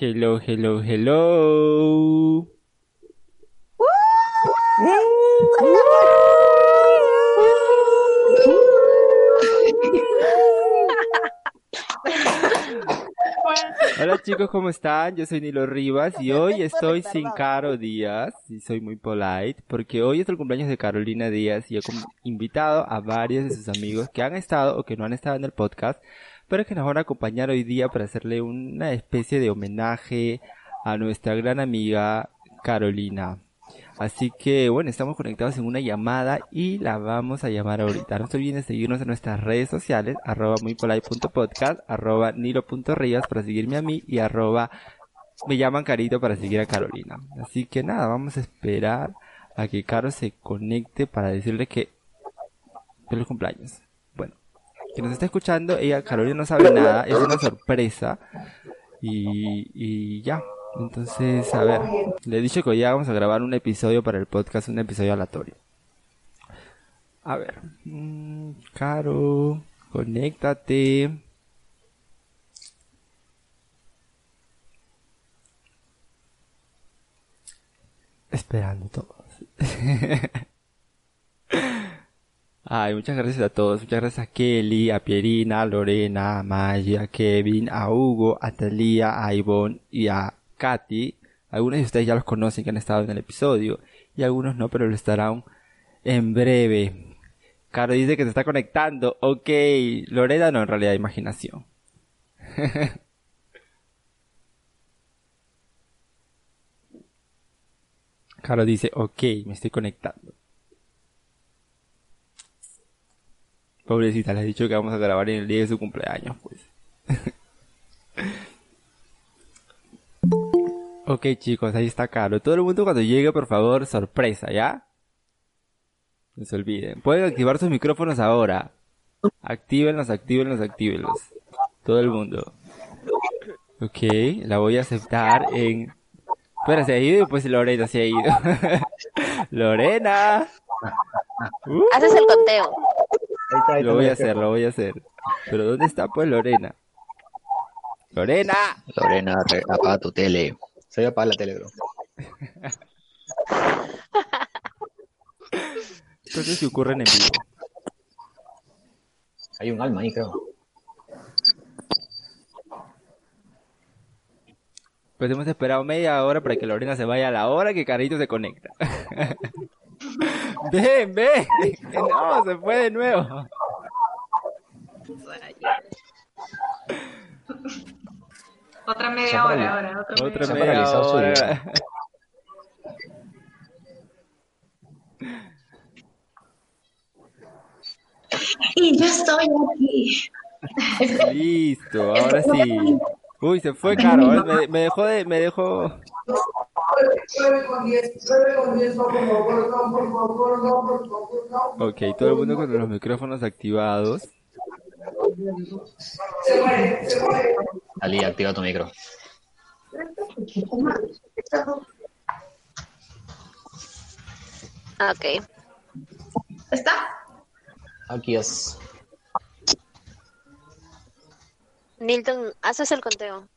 Hello, hello, hello. Hola chicos, ¿cómo están? Yo soy Nilo Rivas y hoy estoy sin Caro Díaz y soy muy polite porque hoy es el cumpleaños de Carolina Díaz y he invitado a varios de sus amigos que han estado o que no han estado en el podcast, pero que nos van a acompañar hoy día para hacerle una especie de homenaje a nuestra gran amiga Carolina. Así que bueno, estamos conectados en una llamada y la vamos a llamar ahorita. No se olviden de seguirnos en nuestras redes sociales, arroba muypolite.podcast, arroba nilo.rías para seguirme a mí y arroba me llaman Carito para seguir a Carolina. Así que nada, vamos a esperar a que Caro se conecte para decirle que feliz cumpleaños. Que nos está escuchando, ella, Carolina no sabe nada, es una sorpresa. Y, y ya, entonces, a ver, le he dicho que hoy vamos a grabar un episodio para el podcast, un episodio aleatorio. A ver, mm, Caro, conéctate. Esperando todos. Ay, muchas gracias a todos. Muchas gracias a Kelly, a Pierina, a Lorena, a Maya, a Kevin, a Hugo, a Talía, a Ivonne y a Katy. Algunos de ustedes ya los conocen que han estado en el episodio y algunos no, pero lo estarán en breve. Caro dice que se está conectando. Ok, Lorena no, en realidad imaginación. Caro dice, ok, me estoy conectando. Pobrecita, le he dicho que vamos a grabar en el día de su cumpleaños, pues. Ok chicos, ahí está Caro. Todo el mundo cuando llegue, por favor, sorpresa, ¿ya? No se olviden. Pueden activar sus micrófonos ahora. Actívenlos, actívenlos, actívenlos. Todo el mundo. Ok, la voy a aceptar en... Espera, se ha ido y pues Lorena se ha ido. Lorena. Haces el conteo. Lo voy a hacer, lo voy a hacer. Pero ¿dónde está pues Lorena? Lorena. Lorena, apaga tu tele. Se voy a apagar la tele, bro. Entonces se ocurren en vivo. Hay un alma ahí, creo. Pues hemos esperado media hora para que Lorena se vaya a la hora que Carito se conecta. ven, ven. No, se fue de nuevo. Otra media hora ahora. Otra, otra media, media hora. Y ya estoy aquí. Listo, ahora sí. Uy, se fue Caro, me, me dejó de, me dejó. Ok, todo el mundo con los micrófonos activados. Ali, activa tu micro. Ok. ¿Está? Aquí es. Nilton, haces el conteo.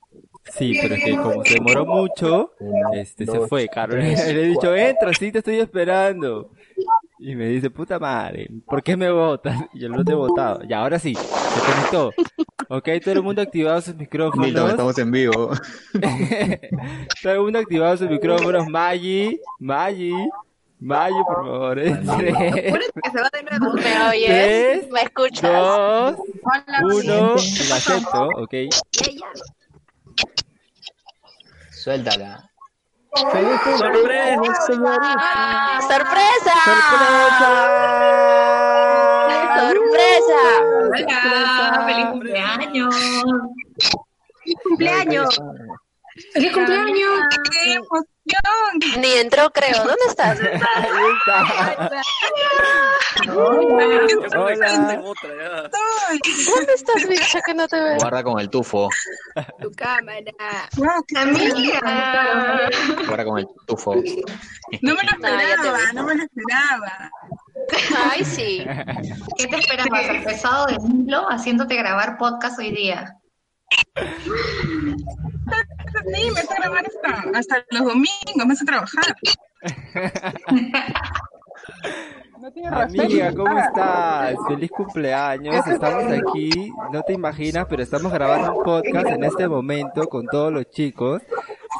Sí, pero es que como se demoró mucho, este se fue, Carolina. Le he dicho, entra, sí, te estoy esperando. Y me dice, puta madre, ¿por qué me votas? Y yo no te he votado. Y ahora sí, se conectó. Ok, todo el mundo activado sus micrófonos. Milton, estamos en vivo. todo el mundo activado sus micrófonos. Maggi, Maggi, Maggi, por favor. Entre. que se va de nuevo. ¿Me oyes? Tres, ¿Me escuchas? dos, Hola, uno. sí. La acepto, ok. Suéltala. ¡Sorpresa, ¡Ah, ¡Sorpresa! ¡Sorpresa! ¡Sorpresa! Hola, feliz cumpleaños. ¡Feliz cumpleaños! ¡Feliz cumpleaños! Ni entró, creo. ¿Dónde estás? Ahí está. Hola. ¿Dónde estás, bicha, que no te veo? Guarda con el tufo. Tu cámara. ¡Wow, qué Amiga. Guarda con el tufo. No me lo No, esperaba, no me lo esperaba. Ay, sí. ¿Qué te esperabas? ¿El pesado de Milo haciéndote grabar podcast hoy día? Sí, me hace grabar hasta, hasta los domingos, me hace trabajar. No tiene. Amiga, ¿cómo estás? Feliz cumpleaños. Estamos aquí, no te imaginas, pero estamos grabando un podcast en este momento con todos los chicos.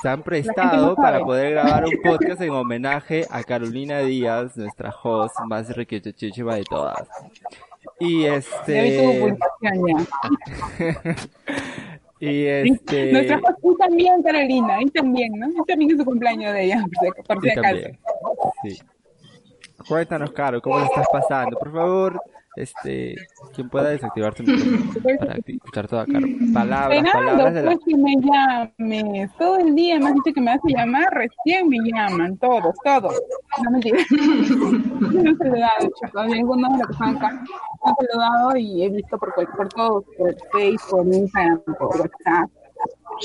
Se han prestado para poder grabar un podcast en homenaje a Carolina Díaz, nuestra host más requechochichiva de todas. Y este, y este, Nuestra host, y también Carolina, y también, ¿no? Y también es su cumpleaños de ella, por si, acaso. sí. Cuéntanos, Caro, ¿cómo lo estás pasando? Por favor, este, quien pueda desactivar su micrófono para escuchar toda Caro. Palabras, palabras Esperando de la... pues que me llames. Todo el día me has dicho que me vas a llamar, recién me llaman, todos, todos. No mentira. me han saludado, chicos. Algunos de los que están acá me han saludado y he visto por, por todos, por Facebook, por Instagram, por WhatsApp.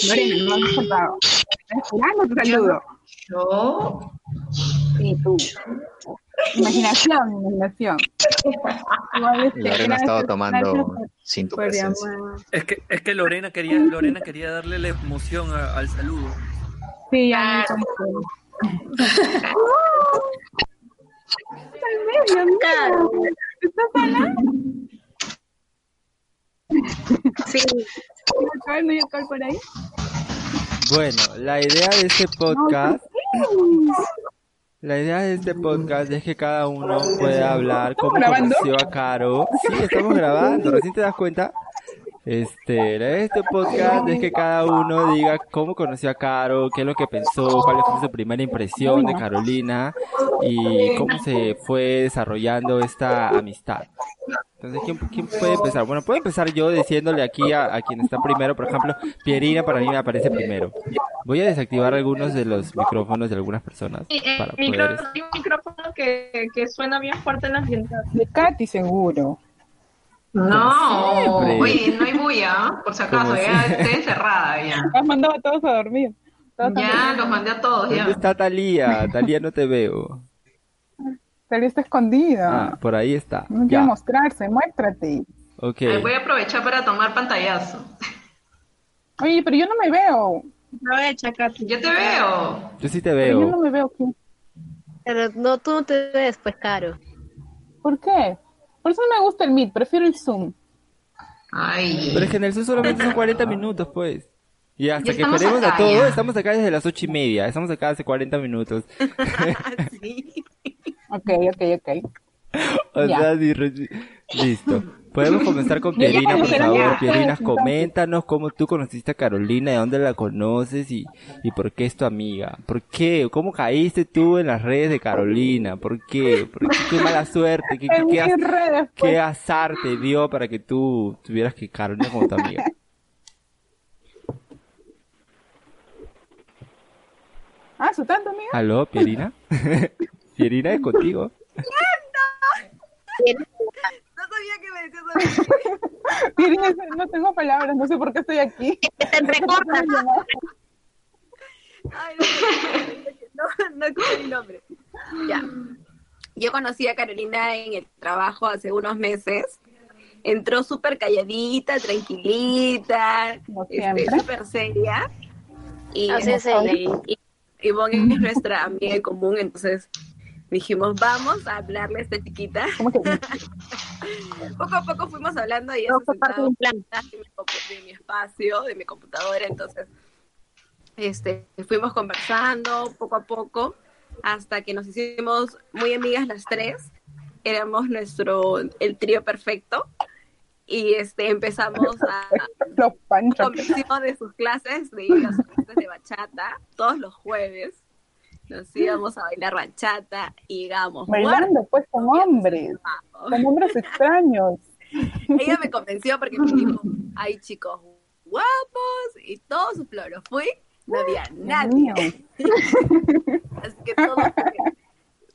Lorena, no me has. Estoy esperando tu saludo. Yo. Sí, tú. Imaginación, imaginación. Igual, este, Lorena estado tomando gracias sin tu presencia. Es que, es que Lorena quería, Lorena quería darle la emoción a- al saludo. Sí, ya me conté. ¿Estás sola? Sí. ¿No hay alcohol por ahí? Bueno, la idea de este podcast, la idea de este podcast es que cada uno pueda hablar cómo grabando? conoció a Caro. Sí, estamos grabando, recién te das cuenta. Este, la idea de este podcast es que cada uno diga cómo conoció a Caro, qué es lo que pensó, cuál fue su primera impresión de Carolina y cómo se fue desarrollando esta amistad. Entonces, ¿quién, quién puede empezar? Bueno, puedo empezar yo diciéndole aquí a, a quien está primero, por ejemplo, Pierina para mí me aparece primero. Voy a desactivar algunos de los micrófonos de algunas personas para poder... Micrófono, hay un micrófono que, que suena bien fuerte en las vientas. De Katy, seguro. No, oye, no hay bulla, por si acaso, ya estoy encerrada ya. Has mandado a todos a dormir. Todos Ya los mandé a todos ¿Dónde ya. está Talía? Talía no te veo. Pero está escondida. Ah, por ahí está. no quiere Ya, mostrarse, muéstrate. ok. Ay, voy a aprovechar para tomar pantallazo. Oye, pero yo no me veo. Aprovecha, Katy. Yo te veo. Yo sí te Pero yo no veo. me veo. Pero no, tú no te ves, pues, caro. ¿Por qué? Por eso no me gusta el Meet, prefiero el Zoom. Ay. Pero es que en el sur solamente son 40 minutos, pues. Y hasta Ya que esperemos a todos, ya. estamos acá desde las ocho y media. Estamos acá hace 40 minutos. Ok, ok, ok. O Ya. sea, listo. Podemos comenzar con Pierina, por favor. Pierina, coméntanos cómo tú conociste a Carolina, de dónde la conoces y, y por qué es tu amiga. ¿Por qué? ¿Cómo caíste tú en las redes de Carolina? ¿Por qué? ¿Por qué? ¿Qué mala suerte? ¿Qué, az- pues. qué azar te dio para que tú tuvieras que Carolina como tu amiga? Ah, ¿su tanto, amiga? ¿Aló, Pierina? Pierina es contigo. No sabía que me decías eso. Irene, no tengo palabras, no sé por qué estoy aquí. Te entrecorta. Ay, no, no, no escuché mi nombre. Ya. Yo conocí a Carolina en el trabajo hace unos meses. Entró súper calladita, tranquilita, Como este, súper seria. Y, Así es y Ivonne es nuestra amiga en común, entonces dijimos, vamos a hablarle a esta chiquita. ¿Cómo que? Poco a poco fuimos hablando y ella fue parte de un plan. de mi, compu- de mi espacio, de mi computadora, entonces este, fuimos conversando poco a poco hasta que nos hicimos muy amigas las tres. Éramos nuestro, el trío perfecto. Y este, empezamos a convenció de sus clases, de sus clases de bachata todos los jueves. Nos íbamos a bailar bachata y llegamos Bailando, pues, con hombres. Con hombres extraños. Ella me convenció porque me dijo, hay chicos guapos y todo su floro. Fui no había nadie. Así que todo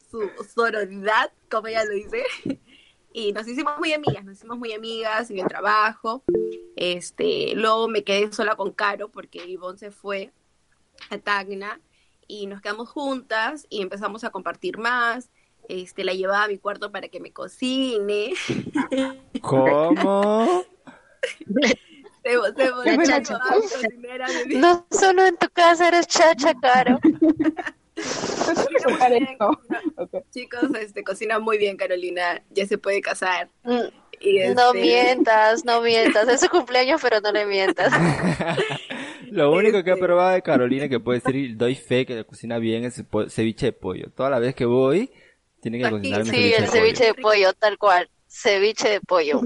su sororidad, como ella lo dice. Y nos hicimos muy amigas, nos hicimos muy amigas en el trabajo. Este, luego me quedé sola con Caro porque Ivonne se fue a Tacna y nos quedamos juntas y empezamos a compartir más. Este, la llevaba a mi cuarto para que me cocine. ¿Cómo? Se, se volvió chacha. cocinera de No solo en tu casa eres chacha, Caro. Chicos, este, cocina muy bien Carolina, ya se puede casar. Mm, Y, No este, mientas, no mientas. Es su cumpleaños, pero no le mientas. Lo único que he Este- probado de Carolina que puede decir y doy fe que cocina bien es el ceviche de pollo. Toda la vez que voy, tienen que Aquí, cocinar mi Sí, ceviche el de ceviche pollo. de pollo, tal cual. Ceviche de pollo.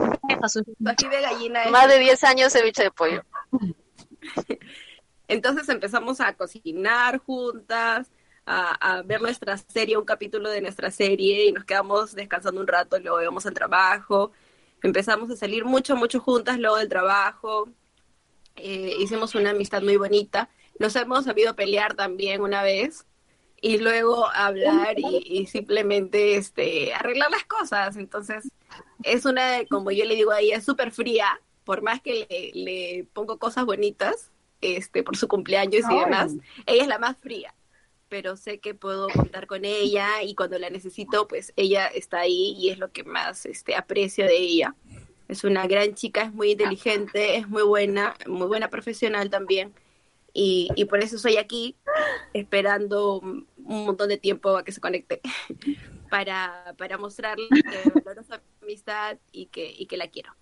ají de gallina es Más de 10 años ceviche de pollo. Entonces empezamos a cocinar juntas, a, a ver nuestra serie, un capítulo de nuestra serie y nos quedamos descansando un rato y luego íbamos al trabajo. Empezamos a salir mucho, mucho juntas luego del trabajo. Eh, hicimos una amistad muy bonita. Nos hemos sabido pelear también una vez y luego hablar y, y simplemente este, arreglar las cosas. Entonces es una, como yo le digo a ella, es súper fría, por más que le, le pongo cosas bonitas este, por su cumpleaños y demás, ella es la más fría, pero sé que puedo contar con ella y cuando la necesito, pues ella está ahí y es lo que más este, aprecio de ella. Es una gran chica, es muy inteligente, es muy buena, muy buena profesional también. Y, y por eso estoy aquí, esperando un montón de tiempo a que se conecte, para, para mostrarle que valoro su amistad y que, y que la quiero.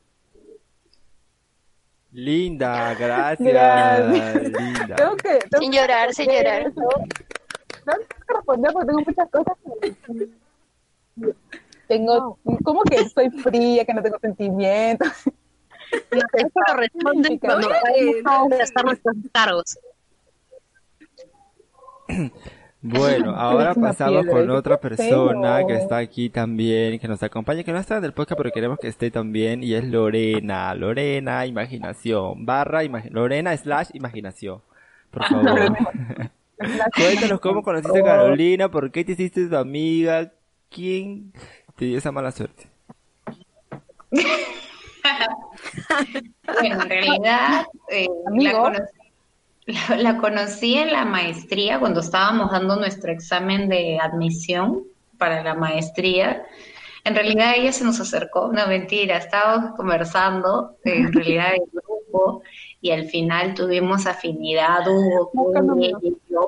Linda, gracias. Gracias. Linda. Tengo que, tengo Sin llorar, sin llorar. No tengo que responder porque tengo muchas cosas que Tengo, como que soy fría, que no tengo sentimientos. No, eso lo responden cuando No, gastar nuestros cargos. Bueno, ahora pasamos con otra persona que está aquí también, que nos acompaña, que no está en el podcast, pero queremos que esté también, y es Lorena. Lorena, imaginación, barra, imagi- Lorena slash imaginación. Por favor. Cuéntanos cómo conociste a Carolina, por qué te hiciste tu amiga, quién te dio esa mala suerte. Bueno, en realidad eh, la, conocí, la- la conocí en la maestría cuando estábamos dando nuestro examen de admisión para la maestría. En realidad ella se nos acercó, no mentira, estábamos conversando en realidad en grupo y al final tuvimos afinidad, Hugo, Buscando ella y yo,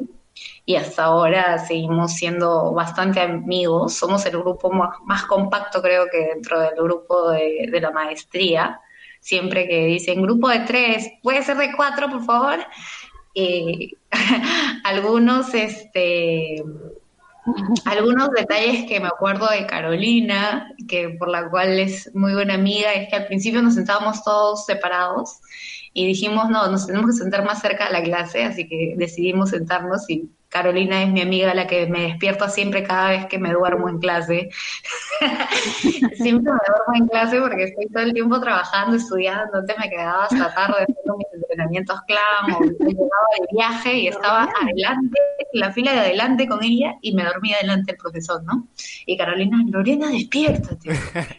y hasta ahora seguimos siendo bastante amigos. Somos el grupo más, compacto, creo que dentro del grupo de, de la maestría. Siempre que dicen grupo de tres, puede ser de cuatro, por favor. Eh, algunos, este, algunos detalles que me acuerdo de Carolina, que por la cual es muy buena amiga, es que al principio nos sentábamos todos separados y dijimos, no, nos tenemos que sentar más cerca de la clase, así que decidimos sentarnos y Carolina es mi amiga, la que me despierta siempre cada vez que me duermo en clase. siempre me duermo en clase porque estoy todo el tiempo trabajando, estudiando, antes me quedaba hasta tarde haciendo mis entrenamientos clan o llegaba de viaje y estaba adelante, en la fila de adelante con ella y me dormía delante del profesor, ¿no? Y Carolina, Lorena, despiértate,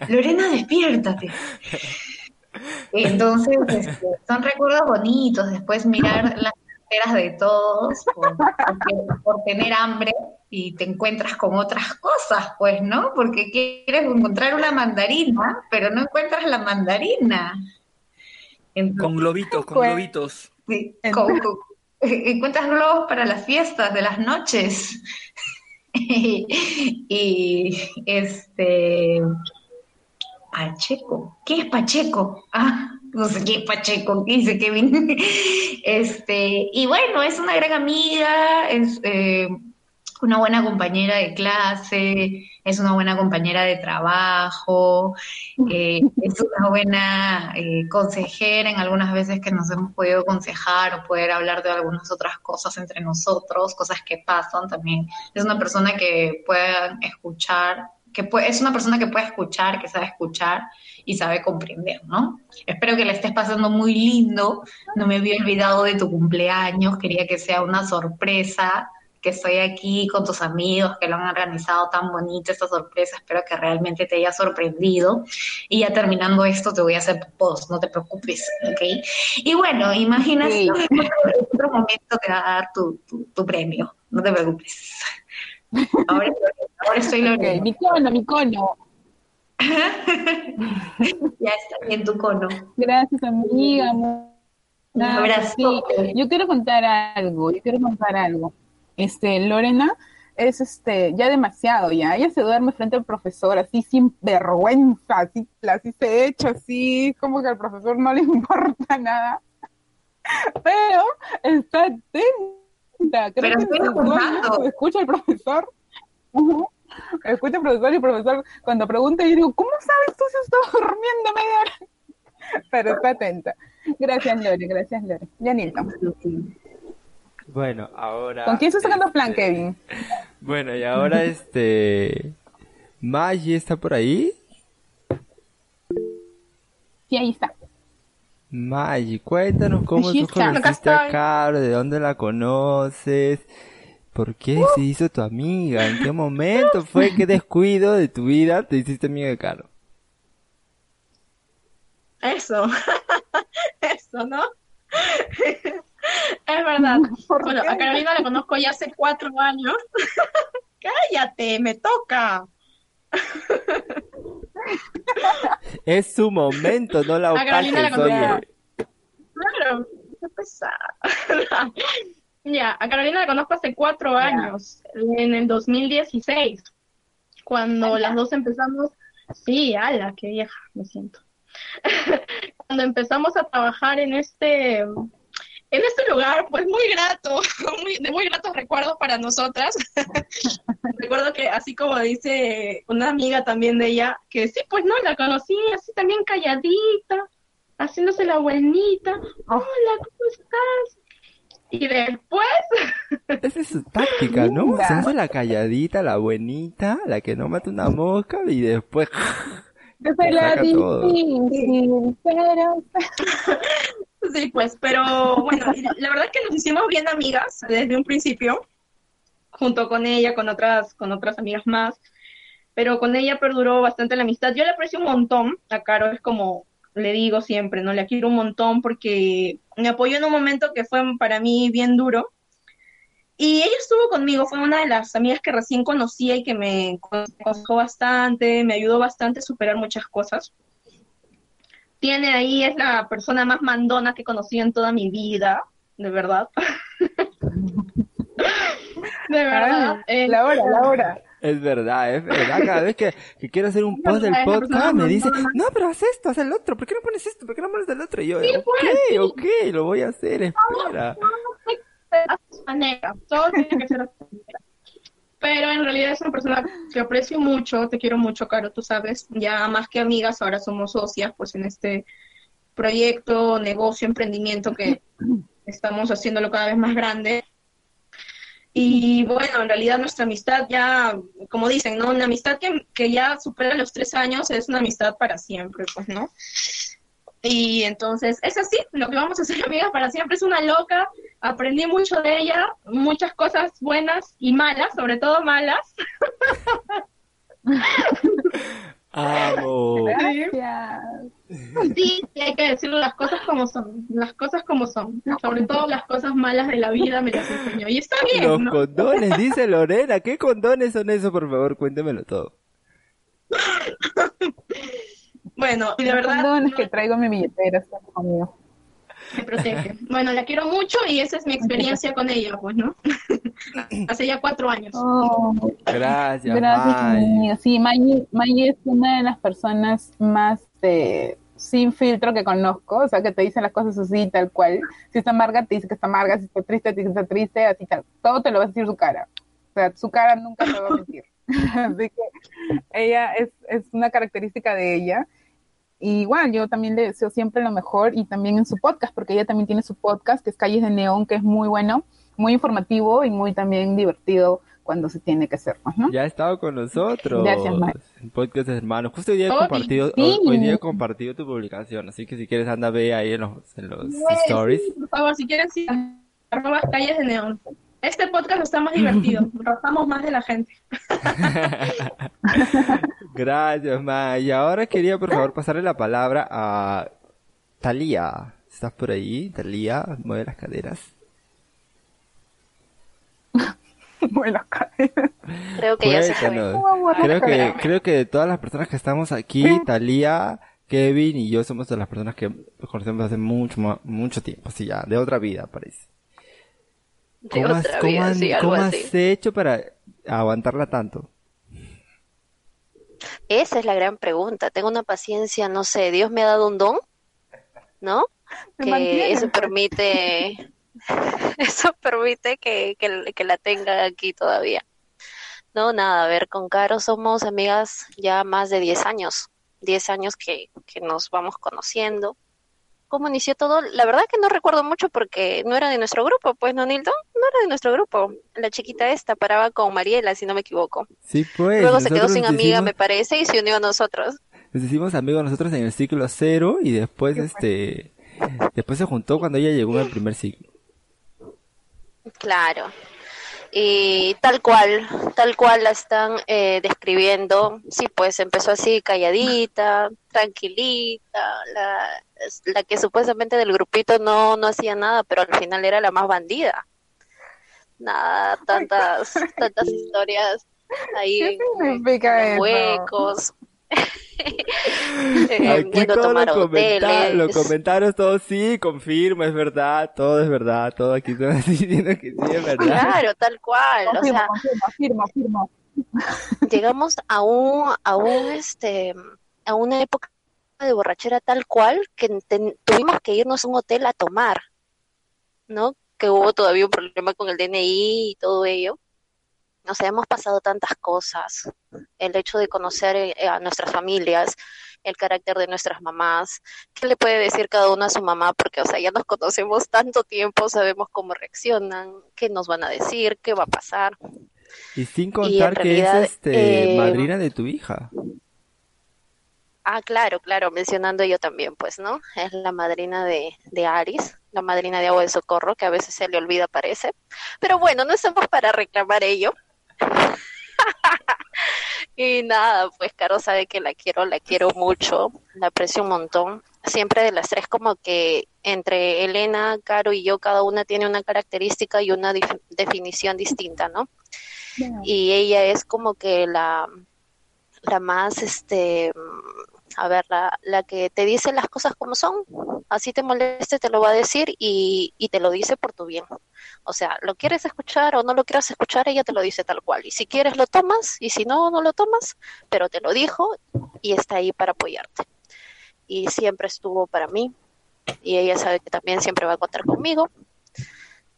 Lorena, despiértate. Entonces, este, son recuerdos bonitos, después mirar las carteras de todos por, tener hambre y te encuentras con otras cosas, pues, ¿no? Porque quieres encontrar una mandarina, pero no encuentras la mandarina. Entonces, Con globitos, con Pues- globitos. Sí, con- con- encuentras globos para las fiestas de las noches. y este Pacheco, ¿qué es Pacheco? Ah, no sé qué Pacheco, ¿qué dice Kevin? Este, y bueno, es una gran amiga, es eh, una buena compañera de clase, es una buena compañera de trabajo, eh, es una buena eh, consejera en algunas veces que nos hemos podido aconsejar o poder hablar de algunas otras cosas entre nosotros, cosas que pasan también. Es una persona que puedan escuchar, que puede- es una persona que puede escuchar, que sabe escuchar y sabe comprender, ¿no? Espero que le estés pasando muy lindo. No me había olvidado de tu cumpleaños, quería que sea una sorpresa, que estoy aquí con tus amigos que lo han organizado tan bonito esta sorpresa. Espero que realmente te haya sorprendido. Y ya terminando esto, te voy a hacer post, no te preocupes, ¿ok? Y bueno, imagina si en otro, otro momento te va a dar tu, tu, tu premio, no te preocupes. Ahora, ahora estoy Lorena. mi cono, mi cono. ya está bien tu cono. Gracias, amiga. Un abrazo. Sí, yo quiero contar algo, yo quiero contar algo. Este, Lorena es este, ya demasiado, ya. Ella se duerme frente al profesor, así sin vergüenza, así, así se echa, así, como que al profesor no le importa nada. Pero está atenta. Creo Pero que estoy escucha al profesor. Escucha al profesor y el profesor cuando pregunta, yo digo, ¿cómo sabes tú si estás durmiendo media hora? Pero está atenta. Gracias, Lore, gracias, Lore. Ya Nilton. Bueno, ahora. ¿Con quién estás sacando plan, este, Kevin? Bueno, y ahora este. Maggie está por ahí. Sí, ahí está. Maggie, cuéntanos cómo tú conociste a. Caro, de dónde la conoces, por qué se hizo tu amiga, en qué momento fue, qué descuido de tu vida te hiciste amiga de Caro. Eso. Eso, ¿no? es verdad. Bueno, a Carolina la conozco ya hace cuatro años. Cállate, me toca. Es su momento, no la Carolina la opaques, oye. conozco. Claro, qué pesada. Ya, a Carolina la conozco hace cuatro años, en el 2016, cuando las dos empezamos, sí, ala, qué vieja, me siento. Cuando empezamos a trabajar en este, en este lugar, pues muy grato, muy, de muy gratos recuerdos para nosotras. Recuerdo que así como dice una amiga también de ella, que sí, pues no, la conocí así también calladita, haciéndose la buenita. Hola, ¿cómo estás? Y después, Esa es su táctica, ¿no? Linda. Se hace la calladita, la buenita, la que no mata una mosca y después Yo soy la difícil, pero... sí, pues, pero bueno, la verdad es que nos hicimos bien amigas desde un principio, junto con ella, con otras, con otras amigas más, pero con ella perduró bastante la amistad. Yo le aprecio un montón, a Caro es como le digo siempre, ¿no? Le quiero un montón porque me apoyó en un momento que fue para mí bien duro. Y ella estuvo conmigo, fue una de las amigas que recién conocía y que me aconsejó bastante, me ayudó bastante a superar muchas cosas. Tiene ahí, es la persona más mandona que conocí en toda mi vida, de verdad. de verdad. eh, la hora, la hora. Es verdad, es verdad. Cada vez que, que quiero hacer un post del podcast me dice, no, pero haz esto, haz el otro. ¿Por qué no pones esto? ¿Por qué no pones el otro? Y yo, Sí, ok, pues, sí. ok, lo voy a hacer, espera. a su manera, todo tiene que ser a su manera. Pero en realidad es una persona que aprecio mucho, te quiero mucho, Caro, tú sabes, ya más que amigas, ahora somos socias, pues en este proyecto, negocio, emprendimiento que estamos haciéndolo cada vez más grande. Y bueno, en realidad nuestra amistad ya, como dicen, ¿no? Una amistad que, que ya supera los tres años es una amistad para siempre, pues, ¿no? Y entonces, es así, lo que vamos a hacer, amigas, para siempre es una loca. Aprendí mucho de ella, muchas cosas buenas y malas, sobre todo malas. Amo. Gracias. Sí, hay que decir las cosas como son, las cosas como son. Sobre todo las cosas malas de la vida me las enseñó. Y está bien, Los ¿no? condones, dice Lorena. ¿Qué condones son esos? Por favor, cuéntemelo todo. Bueno, y de Los verdad condones que traigo mi billetera están conmigo. me protege. Bueno, la quiero mucho y esa es mi experiencia con ella, pues, ¿no? Hace ya cuatro años. Oh, Gracias, gracias, May. Sí, Maggie, Maggie es una de las personas más eh, sin filtro que conozco, o sea, que te dicen las cosas así, tal cual. Si está amarga, te dice que está amarga, si está triste, te dice que está triste, así tal. Todo te lo va a decir su cara. O sea, su cara nunca te va a mentir. así que ella es, es una característica de ella. Y igual, yo también le deseo siempre lo mejor y también en su podcast, porque ella también tiene su podcast, que es Calles de Neón, que es muy bueno, muy informativo y muy también divertido cuando se tiene que hacer, ¿no? Ya ha estado con nosotros. Gracias. En Podcast Hermanos. Justo hoy día he compartido, hoy día he compartido tu publicación, así que si quieres anda ve ahí en los, en los stories. Por favor, si quieren, sí, arroba calles de neón. Este podcast está más divertido, rozamos más de la gente. Gracias, Ma. Y ahora quería, por favor, pasarle la palabra a Talía. ¿Estás por ahí? Talía, mueve las caderas. Bueno, cadenas. Creo que ya se fue. Cuéntanos. ¿Cómo mueve Creo que, caderas? creo que de todas las personas que estamos aquí, Talía, Kevin y yo somos de las personas que nos conocemos hace mucho, mucho tiempo, así ya, de otra vida, parece. De ¿Cómo has, otra cómo vida, han- sí, algo cómo así. has hecho para aguantarla tanto? Esa es la gran pregunta. Tengo una paciencia, no sé, Dios me ha dado un don, ¿no? Me Que mantiene. eso permite, eso permite que, que, que la tenga aquí todavía. No, nada, a ver, con Caro somos amigas ya más de 10 años, 10 años que, que nos vamos conociendo. ¿Cómo inició todo? La verdad que no recuerdo mucho porque no era de nuestro grupo, pues, ¿no, Nilton? No era de nuestro grupo. La chiquita esta paraba con Mariela, si no me equivoco. Sí, pues. Luego se quedó sin amiga, hicimos- me parece, y se unió a nosotros. Nos hicimos amigos nosotros en el ciclo cero y después, este, después se juntó cuando ella llegó en el primer ciclo. Claro. Y tal cual, tal cual la están eh, describiendo. Sí, pues empezó así calladita, tranquilita, la, la que supuestamente del grupito no, no hacía nada, pero al final era la más bandida. Nada, tantas, tantas historias ahí ¿Qué significa en eso? huecos. eh, Aquí todos los, comenta- los comentarios, todos sí, confirmo, es verdad, todo es verdad, todo aquí están diciendo que sí es verdad. Claro, tal cual. O sea, confirmo, confirmo, confirmo. llegamos a un, a un, este, a una época de borrachera tal cual que ten- tuvimos que irnos a un hotel a tomar, ¿no? Que hubo todavía un problema con el DNI y todo ello. O sea, hemos pasado tantas cosas. El hecho de conocer eh, a nuestras familias, el carácter de nuestras mamás, qué le puede decir cada una a su mamá, porque, o sea, ya nos conocemos tanto tiempo, sabemos cómo reaccionan, qué nos van a decir, qué va a pasar. Y sin Y contar que realidad, es este eh, madrina de tu hija. Ah, claro, claro, mencionando yo también, pues, ¿no? Es la madrina de, de Aris, la madrina de Agua de Socorro, que a veces se le olvida, parece. Pero bueno, no estamos para reclamar ello. Y nada, pues Caro sabe que la quiero, la quiero mucho, la aprecio un montón. Siempre de las tres, como que entre Elena, Caro y yo, cada una tiene una característica y una definición distinta, ¿no? Y ella es como que la, la más, este, a ver, la, la que te dice las cosas como son, así te moleste, te lo va a decir y, y te lo dice por tu bien. O sea, lo quieres escuchar o no lo quieras escuchar, ella te lo dice tal cual. Y si quieres lo tomas y si no, no lo tomas, pero te lo dijo y está ahí para apoyarte. Y siempre estuvo para mí y ella sabe que también siempre va a contar conmigo.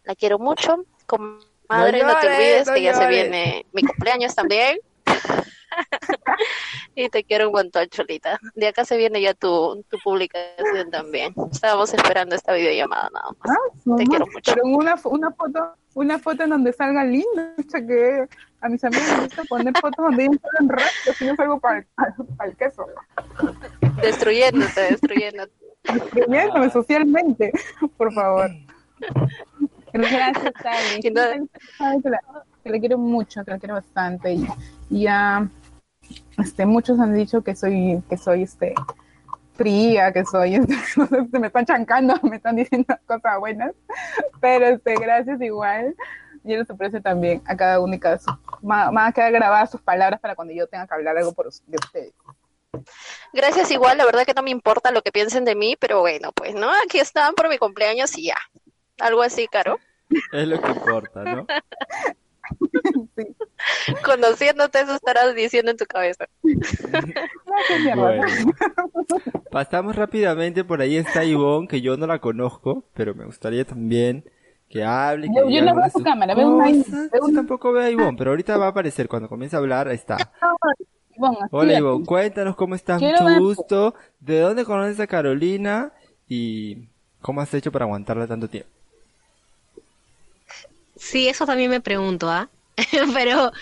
La quiero mucho. Como madre, no, te olvides no que ya se viene mi cumpleaños también. y te quiero un montón, Cholita. De acá se viene ya tu, tu publicación también. Estábamos esperando esta videollamada nada más. te Mamá, quiero mucho. Pero una, una foto, una foto en donde salga lindo, pucha, que a mis amigos les gusta poner fotos donde ellos salen rectos, si no salgo para el, para el queso. Destruyéndote, destruyéndote. Escribiéndome socialmente, por favor. Gracias, Tali. Que la, la quiero mucho, que la quiero bastante. Y, y ya, este, muchos han dicho que soy, que soy, este, fría, que soy, este, me están chancando, me están diciendo cosas buenas. Pero, este, gracias igual. Yo les aprecio también a cada uno y cada su, van a quedar grabadas sus palabras para cuando yo tenga que hablar algo por de ustedes. Gracias igual, la verdad que no me importa lo que piensen de mí, pero bueno, pues, ¿no? Aquí están por mi cumpleaños y ya. Algo así, Caro. Es lo que importa, ¿no? Conociéndote eso estarás diciendo en tu cabeza. Gracias, mi hermano. Bueno. Pasamos rápidamente, por ahí está Ivonne, que yo no la conozco, pero me gustaría también que hable. que Yo- no veo su cámara, veo una-. Yo tampoco veo a Ivonne, pero ahorita va a aparecer, cuando comience a hablar, ahí está. Ivonne, Hola. Ivonne, cuéntanos cómo estás, Quiero mucho gusto, de dónde conoces a Carolina y cómo has hecho para aguantarla tanto tiempo. Sí, eso también me pregunto, ¿ah? Pero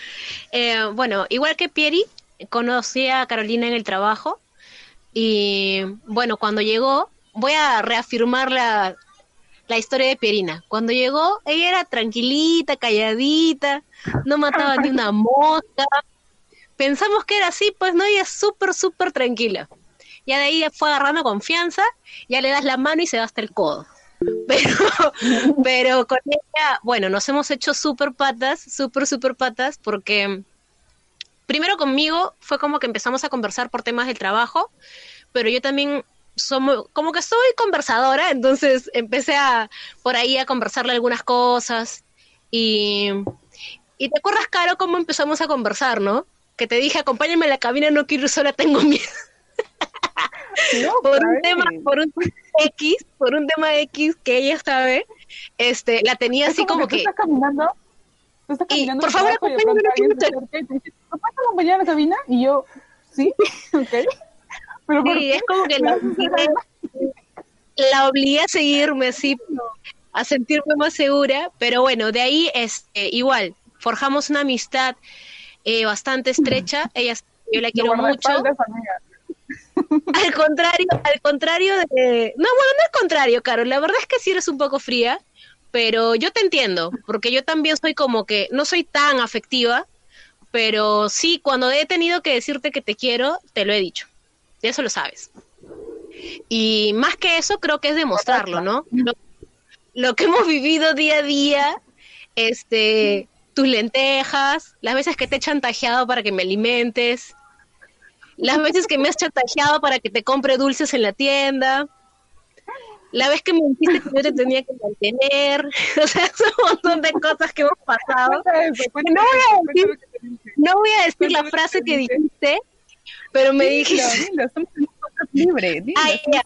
eh, bueno, igual que Pieri, conocí a Carolina en el trabajo y bueno, cuando llegó, voy a reafirmar la, la historia de Pierina. Cuando llegó, ella era tranquilita, calladita, no mataba ni una mosca. Pensamos que era así, pues no, ella es súper, súper tranquila. Ya de ahí fue agarrando confianza, ya le das la mano y se va hasta el codo. Pero, pero con ella, bueno, nos hemos hecho súper patas, súper, súper patas, porque primero conmigo fue como que empezamos a conversar por temas del trabajo, pero yo también somos, como que soy conversadora, entonces empecé a por ahí a conversarle algunas cosas y, y te acuerdas, Caro, cómo empezamos a conversar, ¿no? Que te dije, acompáñame a la cabina, no quiero ir sola, tengo miedo. por un tema, por un X, por un tema X que ella sabe, este, la tenía así como, que, Tú estás caminando. Tú estás Y, caminando. por favor, y de pronto acompáñame, alguien se acerca y te dice, ¿Me puedes acompañar a la cabina? Y yo, sí, ok. Pero ¿por Sí, es como que la la obligué a seguirme así, a sentirme más segura, pero bueno, de ahí este, igual, forjamos una amistad eh, bastante estrecha, ella yo la quiero mucho, amiga. Al contrario, al contrario de, no, bueno, no es contrario, Caro, la verdad es que sí eres un poco fría, pero yo te entiendo, porque yo también soy como que, no soy tan afectiva, pero sí, cuando he tenido que decirte que te quiero, te lo he dicho, eso lo sabes. Y más que eso, creo que es demostrarlo, ¿no? Lo, lo que hemos vivido día a día, este, tus lentejas, las veces que te he chantajeado para que me alimentes, las veces que me has chantajeado para que te compre dulces en la tienda, la vez que me dijiste que yo te tenía que mantener, o sea, es un montón de cosas que hemos pasado. No voy a decir, no voy a decir la frase que dijiste, pero me dijiste, libre. Ya.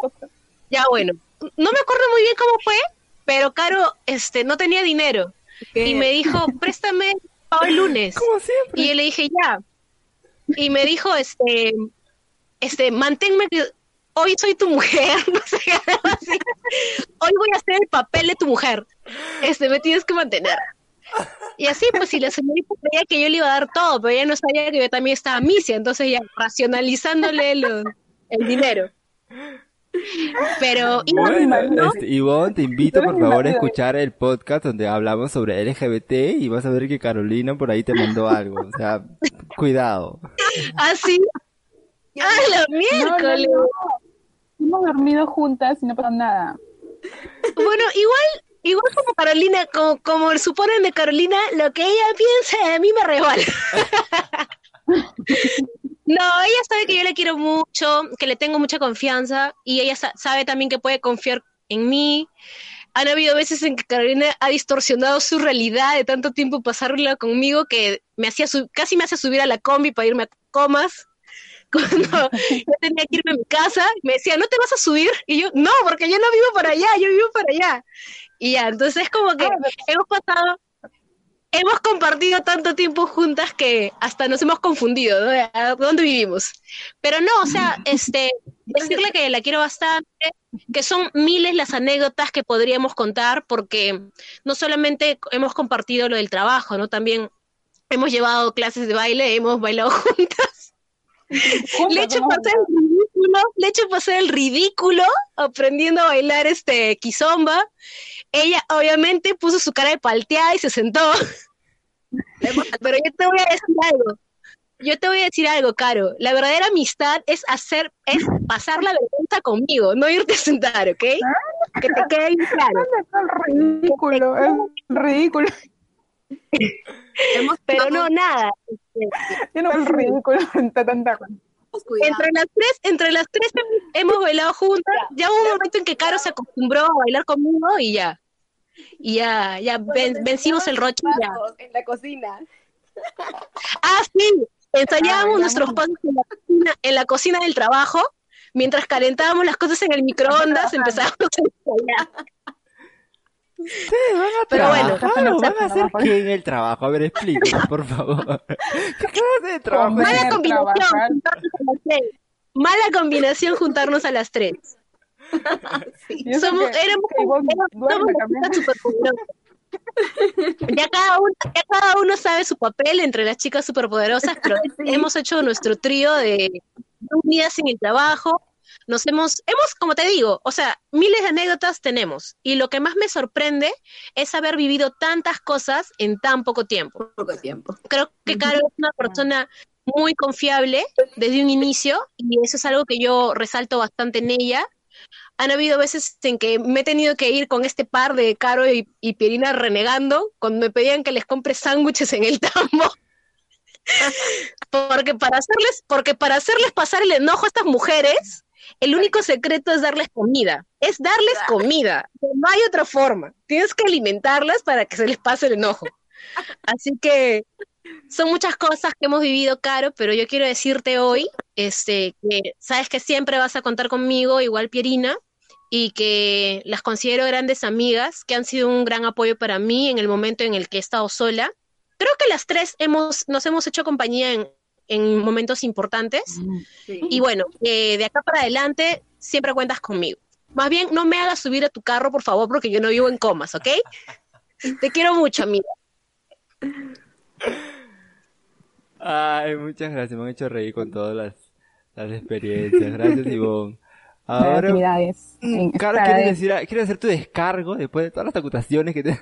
ya bueno, no me acuerdo muy bien cómo fue, pero Caro, este, no tenía dinero y me dijo, préstame pago el lunes. Como siempre. Y yo le dije, ya. Y me dijo, este, este, manténme, hoy soy tu mujer. Hoy voy a hacer el papel de tu mujer. Este, me tienes que mantener. Y así, pues, si la señorita creía que yo le iba a dar todo, pero ella no sabía que yo también estaba misia, entonces ya racionalizándole lo- el dinero. Pero, Bueno, ¿no? este, Ivonne, te invito por favor a escuchar el podcast donde hablamos sobre LGBT y vas a ver que Carolina por ahí te mandó algo. O sea, cuidado. así. ¡Ah, la No, no, miércoles! no. Hemos dormido juntas y no pasó nada. Bueno, igual, igual como Carolina, como, como suponen de Carolina, lo que ella piensa de mí me resbala. No, ella sabe que yo le quiero mucho, que le tengo mucha confianza y ella sa- sabe también que puede confiar en mí. Han habido veces en que Carolina ha distorsionado su realidad de tanto tiempo pasarla conmigo que me hacía su- casi me hace subir a la combi para irme a comas. Cuando yo tenía que irme a mi casa, me decía, ¿no te vas a subir? Y yo, no, porque yo no vivo para allá, yo vivo para allá. Y ya, entonces es como que hemos pasado, hemos compartido tanto tiempo juntas que hasta nos hemos confundido, ¿no? ¿A dónde vivimos? Pero no, o sea, este, decirle que la quiero bastante, que son miles las anécdotas que podríamos contar, porque no solamente hemos compartido lo del trabajo, ¿no? También hemos llevado clases de baile, hemos bailado juntas. Le he pasar el ridículo, le he hecho pasar el ridículo aprendiendo a bailar este kizomba. Ella obviamente puso su cara de palteada y se sentó. Pero yo te voy a decir algo. Yo te voy a decir algo, Caro. La verdadera amistad es hacer, es pasar la vergüenza conmigo, no irte a sentar, ¿ok? Que te quede bien claro. Es ridículo, es ridículo. Pero no, nada. Yo no veo el ridículo tanta Entre las tres, entre las tres hemos bailado juntas. Ya hubo un momento en que Caro se acostumbró a bailar conmigo y ya. Y ya, ya ven- vencimos el roche. En la cocina. Ah, sí, ensayábamos nuestros pasos en la, cocina, en la cocina del trabajo, mientras calentábamos las cosas en el microondas, empezábamos a ensayar. ¿Ustedes van a Pero bueno, trabajar o van a hacer qué en el trabajo? A ver, explíqueme, por favor. ¿Qué clase de trabajo? Mala combinación, juntarnos a las tres. Mala combinación juntarnos a las tres. Somos, que- éramos, que somos también. chicas superpoderosas. Ya cada, uno, ya cada uno sabe su papel entre las chicas superpoderosas, pero hemos hecho nuestro trío de unidas en el trabajo. Nos hemos, hemos, como te digo, o sea, miles de anécdotas tenemos. Y lo que más me sorprende es haber vivido tantas cosas en tan poco tiempo. Poco tiempo. Creo que Caro es una persona muy confiable desde un inicio y eso es algo que yo resalto bastante en ella. Han habido veces en que me he tenido que ir con este par de Caro y, y Pierina renegando cuando me pedían que les compre sándwiches en el tambo. porque para hacerles, porque para hacerles pasar el enojo a estas mujeres, el único secreto es darles comida. Es darles comida. No hay otra forma. Tienes que alimentarlas para que se les pase el enojo. Así que son muchas cosas que hemos vivido, Caro, pero yo quiero decirte hoy, este, que sabes que siempre vas a contar conmigo, igual Pierina, y que las considero grandes amigas, que han sido un gran apoyo para mí en el momento en el que he estado sola. Creo que las tres hemos, nos hemos hecho compañía en, en momentos importantes. Y bueno, eh, de acá para adelante siempre cuentas conmigo. Más bien, no me hagas subir a tu carro, por favor, porque yo no vivo en comas, ¿ok? Te quiero mucho, amiga. Ay, muchas gracias, me han hecho reír con todas las, las experiencias. Gracias, Ivonne. Ahora, actividades. mm, ¿quieres, decir, ¿quieres hacer tu descargo después de todas las acutaciones que te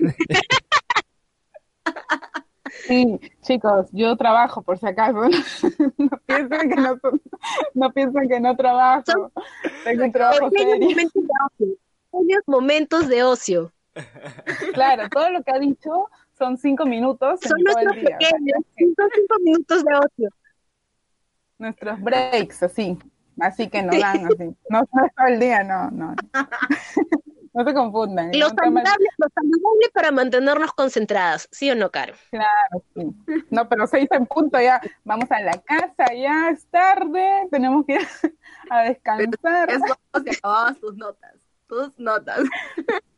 Sí, chicos, yo trabajo por si acaso. No piensen que no, no piensen que no trabajo. Tengo un trabajo Pequeños serio. momentos de ocio. Pequeños momentos de ocio. Claro, todo lo que ha dicho son cinco minutos Son nuestros pequeños, son cinco minutos de ocio. Nuestros breaks, así. Así que no dan, así. No, no es todo el día, no, no. No se confundan. Lo no tomen- saludable, lo saludable para mantenernos concentradas, ¿sí o no, Caro? Claro, sí. No, pero seis en punto ya. Vamos a la casa, ya es tarde. Tenemos que ir a descansar. Eso se acababan tus notas. Tus notas.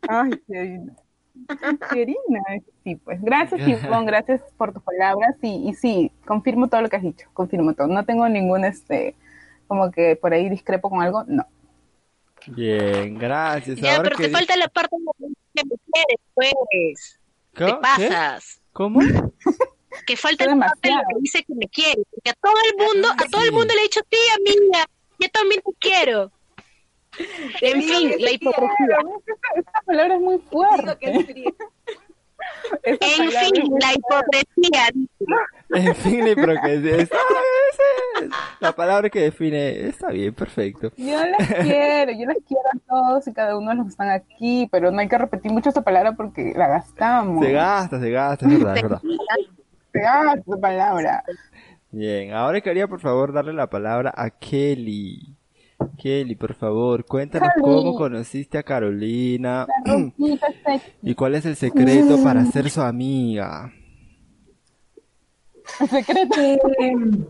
Ay, Pierina. Pierina, sí, pues. Gracias, Ivonne, gracias por tus palabras. Y, y sí, confirmo todo lo que has dicho, confirmo todo. No tengo ningún, este, como que por ahí discrepo con algo, no. Bien, gracias. Ya, Ahora pero que te falta la parte que me quieres, pues. ¿Qué? Te pasas. ¿Cómo? Que falta la parte de lo que dice que me quiere. Porque a todo el mundo, a todo el mundo le he dicho, tía, amiga, yo también te quiero. En fin, la hipocresía. Esta palabra es muy fuerte. En fin, la hipocresía. En fin, la hipocresía. Está- esa La palabra que define. Está bien, perfecto. Yo las quiero, yo las quiero a todos y cada uno de los que están aquí, pero no hay que repetir mucho esta palabra porque la gastamos. Se gasta, se gasta, es verdad, es verdad. Se gasta esta palabra. Bien, ahora quería por favor darle la palabra a Kelly. Kelly, por favor, cuéntanos cómo conociste a Carolina y cuál es el secreto para ser su amiga. El secreto. Eh, no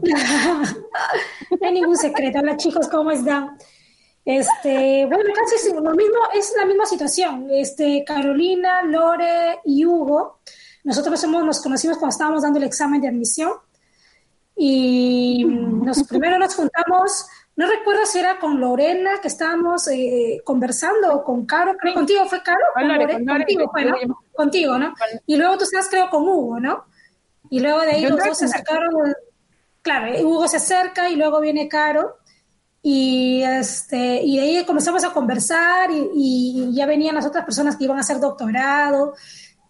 hay ningún secreto. Hola chicos, ¿cómo están? Este, bueno, casi es lo mismo, es la misma situación. Este, Carolina, Lore y Hugo, nosotros somos, nos conocimos cuando estábamos dando el examen de admisión y nos, primero nos juntamos, no recuerdo si era con Lorena que estábamos eh, conversando o con Caro, creo contigo fue Caro, Con Con Lore, Lore- con Lore, contigo fue, ¿no? yo- Contigo, ¿no? Y luego tú estabas creo con Hugo, ¿no? Y luego de ahí Yo los dos se acercaron, claro, eh, Hugo se acerca y luego viene Caro. Y este y de ahí comenzamos a conversar y, y ya venían las otras personas que iban a hacer doctorado.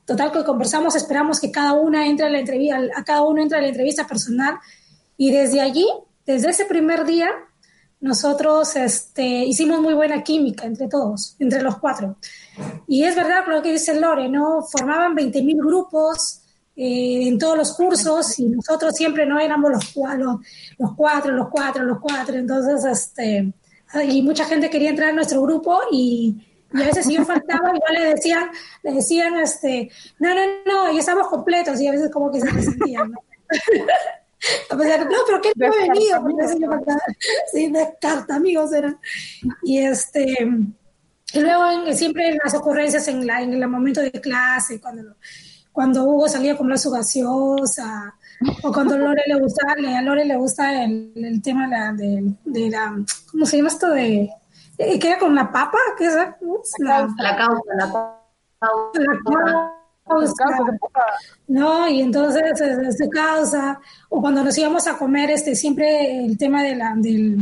Total que conversamos, esperamos que cada una entre a la entrevista, a cada uno entre a la entrevista personal. Y desde allí, desde ese primer día, nosotros este, hicimos muy buena química entre todos, entre los cuatro. Y es verdad lo que dice Lore, ¿no? Formaban 20.000 grupos eh, en todos los cursos y nosotros siempre no éramos los, los, los cuatro, los cuatro, los cuatro. Entonces, este, y mucha gente quería entrar a nuestro grupo y, y a veces si yo faltaba, igual le decían, le decían, este, no, no, no, ya estamos completos y a veces como que se resentían, ¿no? A pesar de, no, pero ¿qué no he venido? Porque faltaba. Sí, descarta, amigos eran. Y este, y luego en- siempre en las ocurrencias en, la, en el momento de clase, cuando, cuando Hugo salía a comprar su gaseosa, o cuando a Lore le gusta, a Lore le gusta el, el tema de la, de, de la, ¿cómo se llama esto? De, eh, ¿Qué era con la papa? ¿Qué es? La, La causa, la causa. la causa se. ¿no? Y entonces eh, se causa, o cuando nos íbamos a comer, este, siempre el tema de la, del,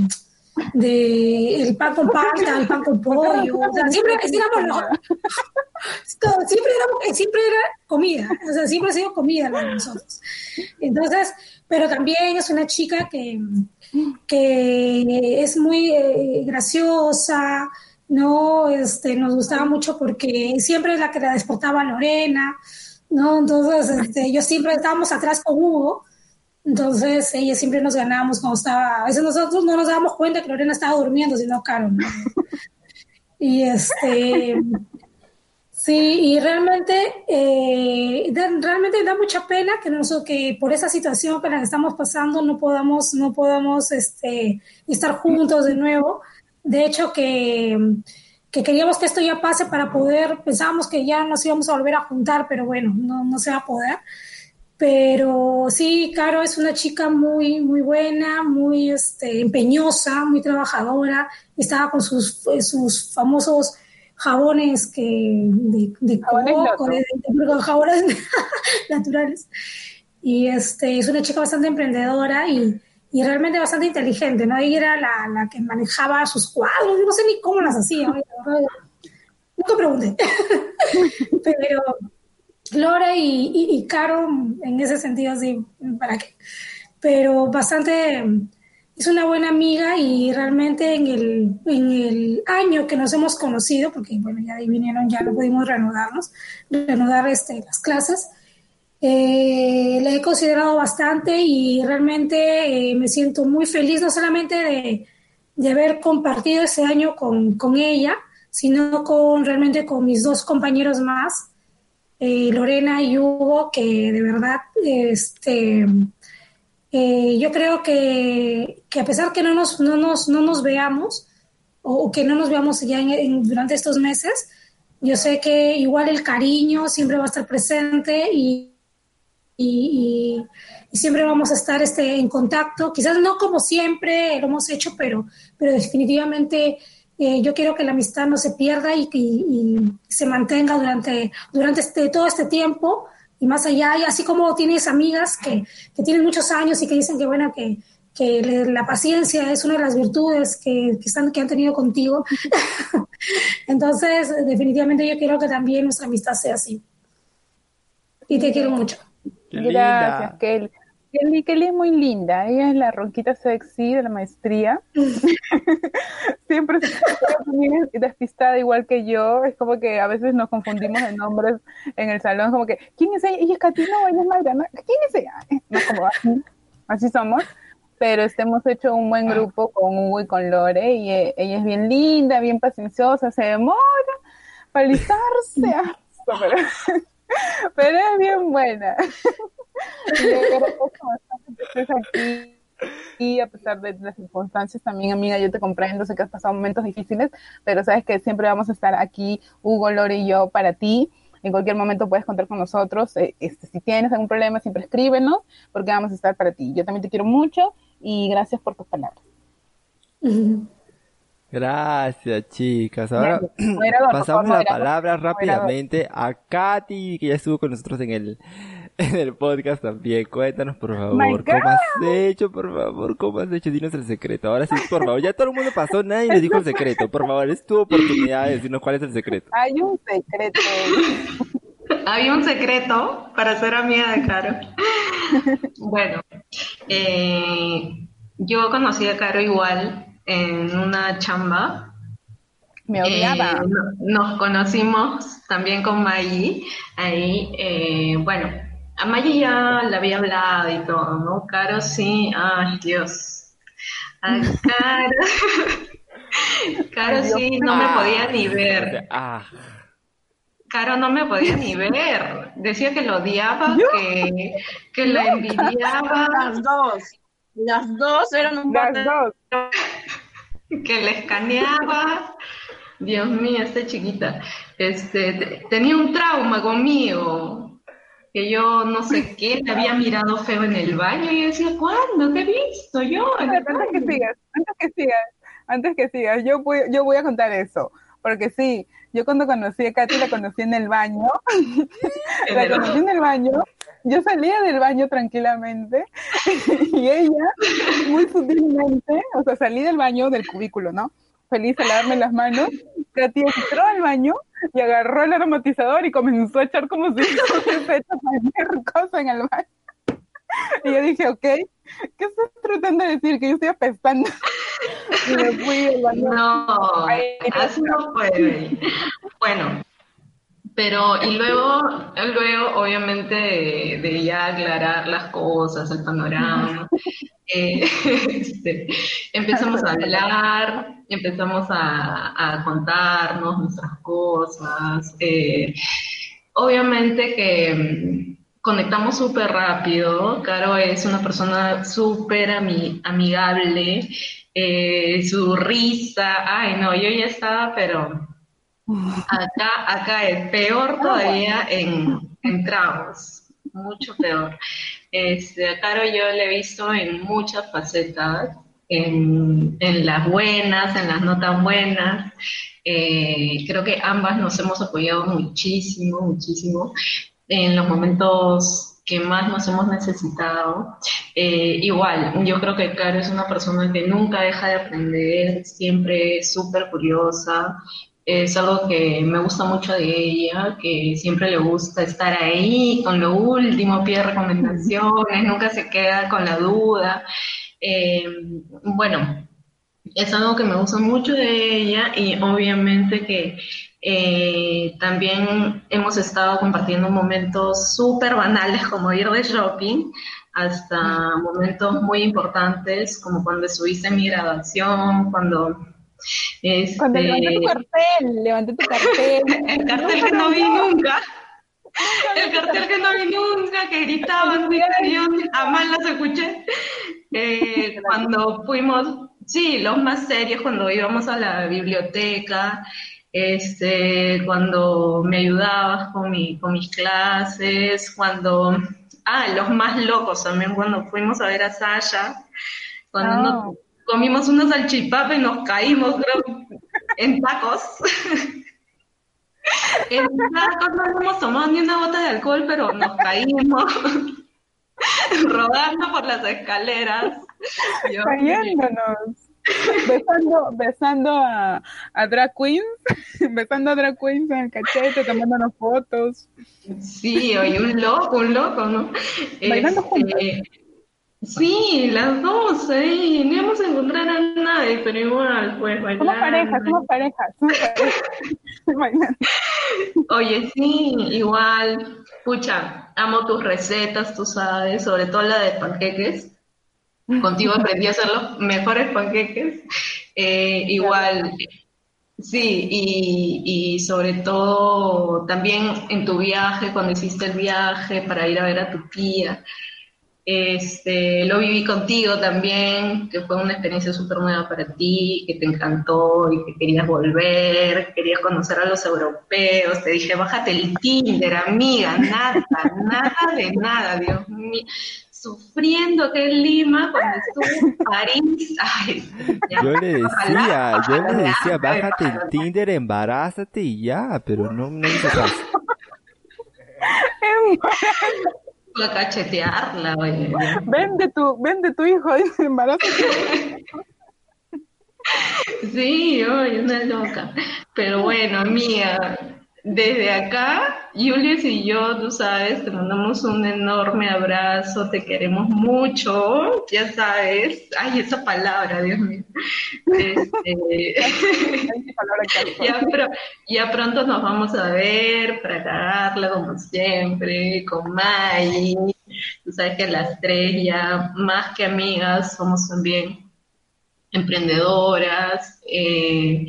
de el pan con palta, el pan con pollo, o sea, siempre éramos siempre, era, siempre era comida, o sea, siempre ha sido comida la de nosotros. Entonces, pero también es una chica que, que es muy eh, graciosa, ¿no? Este, nos gustaba mucho porque siempre es la que la desportaba a Lorena, ¿no? Entonces, este, yo siempre estábamos atrás con Hugo, entonces ella siempre nos ganábamos cuando estaba, a veces nosotros no nos dábamos cuenta que Lorena estaba durmiendo, sino Caro, ¿no? Y este, sí, y realmente, eh, realmente da mucha pena que, nos, que por esa situación que la que estamos pasando no podamos, no podamos este, estar juntos de nuevo. De hecho, que, que queríamos que esto ya pase para poder, pensábamos que ya nos íbamos a volver a juntar, pero bueno, no, no se va a poder. Pero sí, Caro es una chica muy, muy buena, muy este, empeñosa, muy trabajadora. Estaba con sus, eh, sus famosos jabones que, de, de Jabones coco, de, de- jabones naturales. Y este, es una chica bastante emprendedora y, y realmente bastante inteligente, ¿no? Ella era la, la que manejaba sus cuadros, no sé ni cómo las hacía. oye, Nunca pregunté. Pero Lore y, y, y Caro, en ese sentido, sí, ¿para qué? Pero bastante, es una buena amiga y realmente en el, en el año que nos hemos conocido, porque bueno, ya vinieron, ya no pudimos reanudarnos, reanudar este, las clases, eh, la he considerado bastante y realmente eh, me siento muy feliz, no solamente de, de haber compartido ese año con, con ella, sino con realmente con mis dos compañeros más, eh, Lorena y Hugo, que de verdad, este, eh, yo creo que, que a pesar que no nos, no nos, no nos veamos, o, que no nos veamos ya en- durante estos meses, yo sé que igual el cariño siempre va a estar presente y, y, y- siempre vamos a estar este, en contacto. Quizás no como siempre lo hemos hecho, pero, pero definitivamente eh, yo quiero que la amistad no se pierda y se mantenga durante, durante este, todo este tiempo y más allá. Y así como tienes amigas que, que tienen muchos años y que dicen que, bueno, que, que la paciencia es una de las virtudes que, que han tenido contigo. Entonces, definitivamente yo quiero que también nuestra amistad sea así. Y te quiero mucho. Qué Gracias, linda. Kelly. Kelly, Kelly es muy linda. Ella es la ronquita sexy de la maestría. Siempre es despistada igual que yo. Es como que a veces nos confundimos de nombres en el salón. Como que, ¿quién es ella? Ella es Katy, no, ella es Mayra. ¿no? ¿Quién es ella? No, como así. Así somos. Pero este, hemos hecho un buen grupo con Hugo y con Lore. Y eh, ella es bien linda, bien pacienciosa. Se demora para alistarse. Pero, es bien buena. Y a pesar de las circunstancias, también, amiga, yo te comprendo, sé que has pasado momentos difíciles, pero sabes que siempre vamos a estar aquí, Hugo, Lore y yo, para ti. En cualquier momento puedes contar con nosotros. Eh, Este, si tienes algún problema, siempre escríbenos, porque vamos a estar para ti. Yo también te quiero mucho y gracias por tus palabras. Gracias, chicas. Ahora Moderador, pasamos favor, la palabra Moderador. rápidamente a Katy, que ya estuvo con nosotros en el, en el podcast también. Cuéntanos, por favor, cómo has hecho, por favor, cómo has hecho. Dinos el secreto. Ahora sí, por favor. Ya todo el mundo pasó, nadie nos dijo el secreto. Por favor, es tu oportunidad de decirnos cuál es el secreto. Hay un secreto. Había un secreto para ser amiga de Caro. Bueno, eh, yo conocí a Caro igual en una chamba. Me odiaba. Eh, no- nos conocimos también con Maggie. Ahí, eh, bueno, a Maggie ya le había hablado y todo, ¿no? Caro sí, ay Dios. A Caro, Caro sí, no me podía ni ver. Ah, Caro no me podía ni ver. Decía que lo odiaba, que, que la envidiaba. Las dos. Las dos eran un Las dos. que le escaneaba. Dios mío, esta chiquita. Este, te- tenía un trauma conmigo. Que yo no sé qué, te había mirado feo en el baño y yo decía, ¿cuándo te he visto yo? antes que baño?" sigas, antes que sigas, antes que sigas, yo voy, yo voy a contar eso, porque sí, Yo cuando conocí a Katy la conocí en el baño. La conocí en el baño. Yo salía del baño tranquilamente y ella, muy sutilmente, o sea, salí del baño del cubículo, ¿no? Feliz a lavarme las manos. Katy entró al baño y agarró el aromatizador y comenzó a echar como si fuese hecho cualquier cosa en el baño. Y yo dije, ok, ¿qué estás tratando de decir? Que yo estoy apestando. Y me fui baño. No, así no puede. Bueno, pero y luego, luego obviamente de, de ya aclarar las cosas, el panorama, eh, este, empezamos a hablar, empezamos a, a contarnos nuestras cosas. eh, obviamente que mm, conectamos súper rápido. Caro es una persona súper ami- amigable. eh, su risa, ay no, yo ya estaba, pero acá, acá es peor todavía en, en tragos, mucho peor. Este, a Caro yo le he visto en muchas facetas, en, en las buenas, en las no tan buenas. Eh, creo que ambas nos hemos apoyado muchísimo, muchísimo en los momentos que más nos hemos necesitado. Eh, igual, yo creo que Caro es una persona que nunca deja de aprender, siempre es súper curiosa. Es algo que me gusta mucho de ella, que siempre le gusta estar ahí con lo último, pide recomendaciones, nunca se queda con la duda. Eh, bueno, es algo que me gusta mucho de ella y obviamente que eh, también hemos estado compartiendo momentos súper banales como ir de shopping hasta momentos muy importantes como cuando estuviste en mi graduación, cuando... Este, Cuando levanté tu cartel, levanté tu cartel. el cartel que no vi nunca. El cartel que no vi nunca, que gritaban, yo a mal los escuché. Eh, cuando fuimos, sí, los más serios, cuando íbamos a la biblioteca, este, cuando me ayudabas con, mi, con mis clases, cuando, ah, los más locos también, cuando fuimos a ver a Sasha, cuando Ah. nos- comimos unos salchipapas y nos caímos, creo, en tacos. En tacos no hemos tomado ni una gota de alcohol, pero nos caímos rodando por las escaleras. Dios cayéndonos. Besando, besando a, a drag queens, besando a drag queens en el cachete, tomándonos fotos. Sí, oye, un loco, un loco, ¿no? Bailando Este, juntas. Sí, las dos, ahí, no íbamos a encontrar a nadie, pero igual, pues, bailando. Somos parejas, somos parejas. Bailando. Oye, sí, igual, pucha, amo tus recetas, tú sabes, sobre todo la de panqueques. Contigo aprendí a hacer los mejores panqueques. Eh, igual, sí, y, y sobre todo también en tu viaje, cuando hiciste el viaje para ir a ver a tu tía. Este, lo viví contigo también, que fue una experiencia súper nueva para ti, que te encantó y que querías volver, querías conocer a los europeos. Te dije, bájate el Tinder, amiga, nada, nada de nada, Dios mío. Sufriendo acá en Lima cuando estuve en París. Ay, ya, Yo le decía, ojalá, yo le decía, ojalá. bájate el Tinder, embarázate y ya, pero no, no hizo caso. A cachetearla, oye. Vende tu, vende tu hijo, embarazo. Sí, oye, una loca. Pero bueno, amiga, desde acá, Julius y yo, tú sabes, te mandamos un enorme abrazo, te queremos mucho, ya sabes. Ay, esa palabra, Dios mío. Este, ya, pro- ya pronto nos vamos a ver para cagarla como siempre, con Mai. Tú sabes que las tres ya, más que amigas, somos también emprendedoras, eh,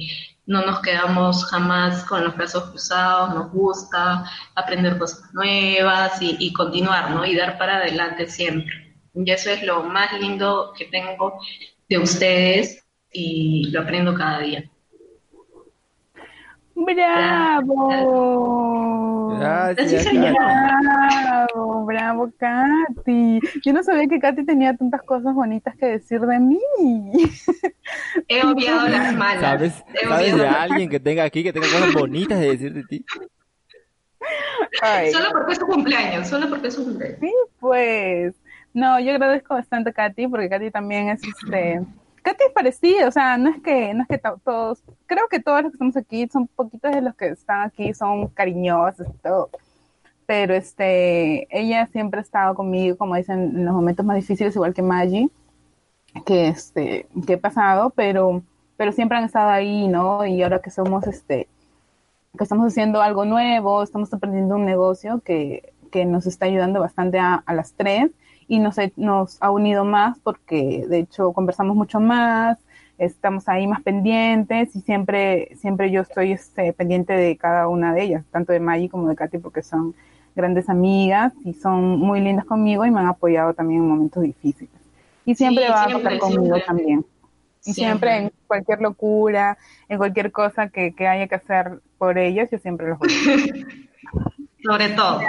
no nos quedamos jamás con los brazos cruzados, nos gusta aprender cosas nuevas y, y continuar, ¿no? Y dar para adelante siempre. Y eso es lo más lindo que tengo de ustedes y lo aprendo cada día. ¡Bravo! Gracias, se Bravo, bravo, Katy. Yo no sabía que Katy tenía tantas cosas bonitas que decir de mí. He obviado las malas. ¿Sabes, He ¿sabes obviado de alguien que tenga aquí, que tenga cosas bonitas de decir de ti? Ay. Solo porque es su cumpleaños, solo porque es su cumpleaños. Sí, pues. No, yo agradezco bastante a Katy porque Katy también es este. Katy es parecida, o sea, no es que, no es que to- todos, creo que todos los que estamos aquí son poquitos de los que están aquí, son cariñosos y todo. Pero este, ella siempre ha estado conmigo, como dicen, en los momentos más difíciles, igual que Maggie, que este, que he pasado, pero, pero siempre han estado ahí, ¿no? Y ahora que somos este, que estamos haciendo algo nuevo, estamos aprendiendo un negocio que, que nos está ayudando bastante a, a las tres y nos, ha unido más porque de hecho conversamos mucho más, estamos ahí más pendientes y siempre, siempre yo estoy este, pendiente de cada una de ellas, tanto de Maggie como de Katy porque son grandes amigas y son muy lindas conmigo y me han apoyado también en momentos difíciles. Y siempre Sí, va a siempre, estar conmigo siempre. también. Y siempre. en cualquier locura, en cualquier cosa que, que haya que hacer por ellas, yo siempre los voy. Sobre todo.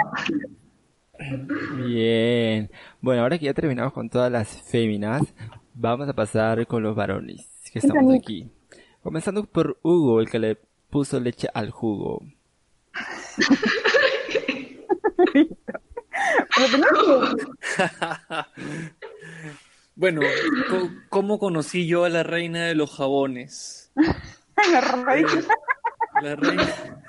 Bien. Bueno, ahora que ya terminamos con todas las féminas, vamos a pasar con los varones que estamos aquí. Comenzando por Hugo, el que le puso leche al jugo. Bueno, co- ¿cómo conocí yo a la reina de los jabones? La reina. La reina,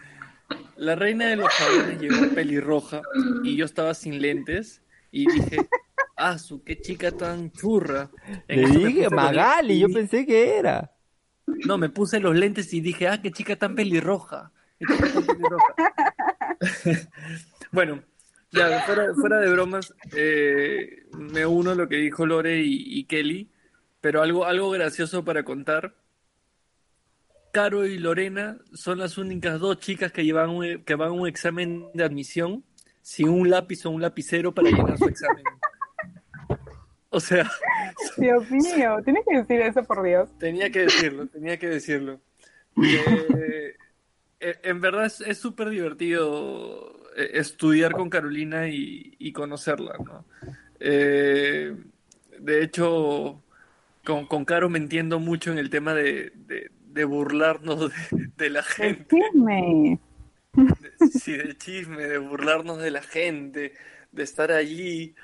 la reina de los jabones llegó pelirroja y yo estaba sin lentes y dije, ah, su qué chica tan churra. En Le dije los Magali, yo pensé que era. No, me puse los lentes y dije, ah, qué chica tan pelirroja. Qué chica tan pelirroja. Bueno, ya, fuera, fuera de bromas, eh, me uno a lo que dijo Lore y, y Kelly, pero algo, algo gracioso para contar. Caro y Lorena son las únicas dos chicas que llevan un, que van a un examen de admisión sin un lápiz o un lapicero para llenar su examen. O sea, Dios mío, tienes que decir eso por Dios. tenía que decirlo, tenía que decirlo. Eh, eh, en verdad es es súper divertido eh, estudiar con Carolina y, y conocerla, ¿no? Eh, de hecho, con, con Caro me entiendo mucho en el tema de, de- de burlarnos de, de la gente. Chisme. Sí, de chisme, de burlarnos de la gente, de estar allí,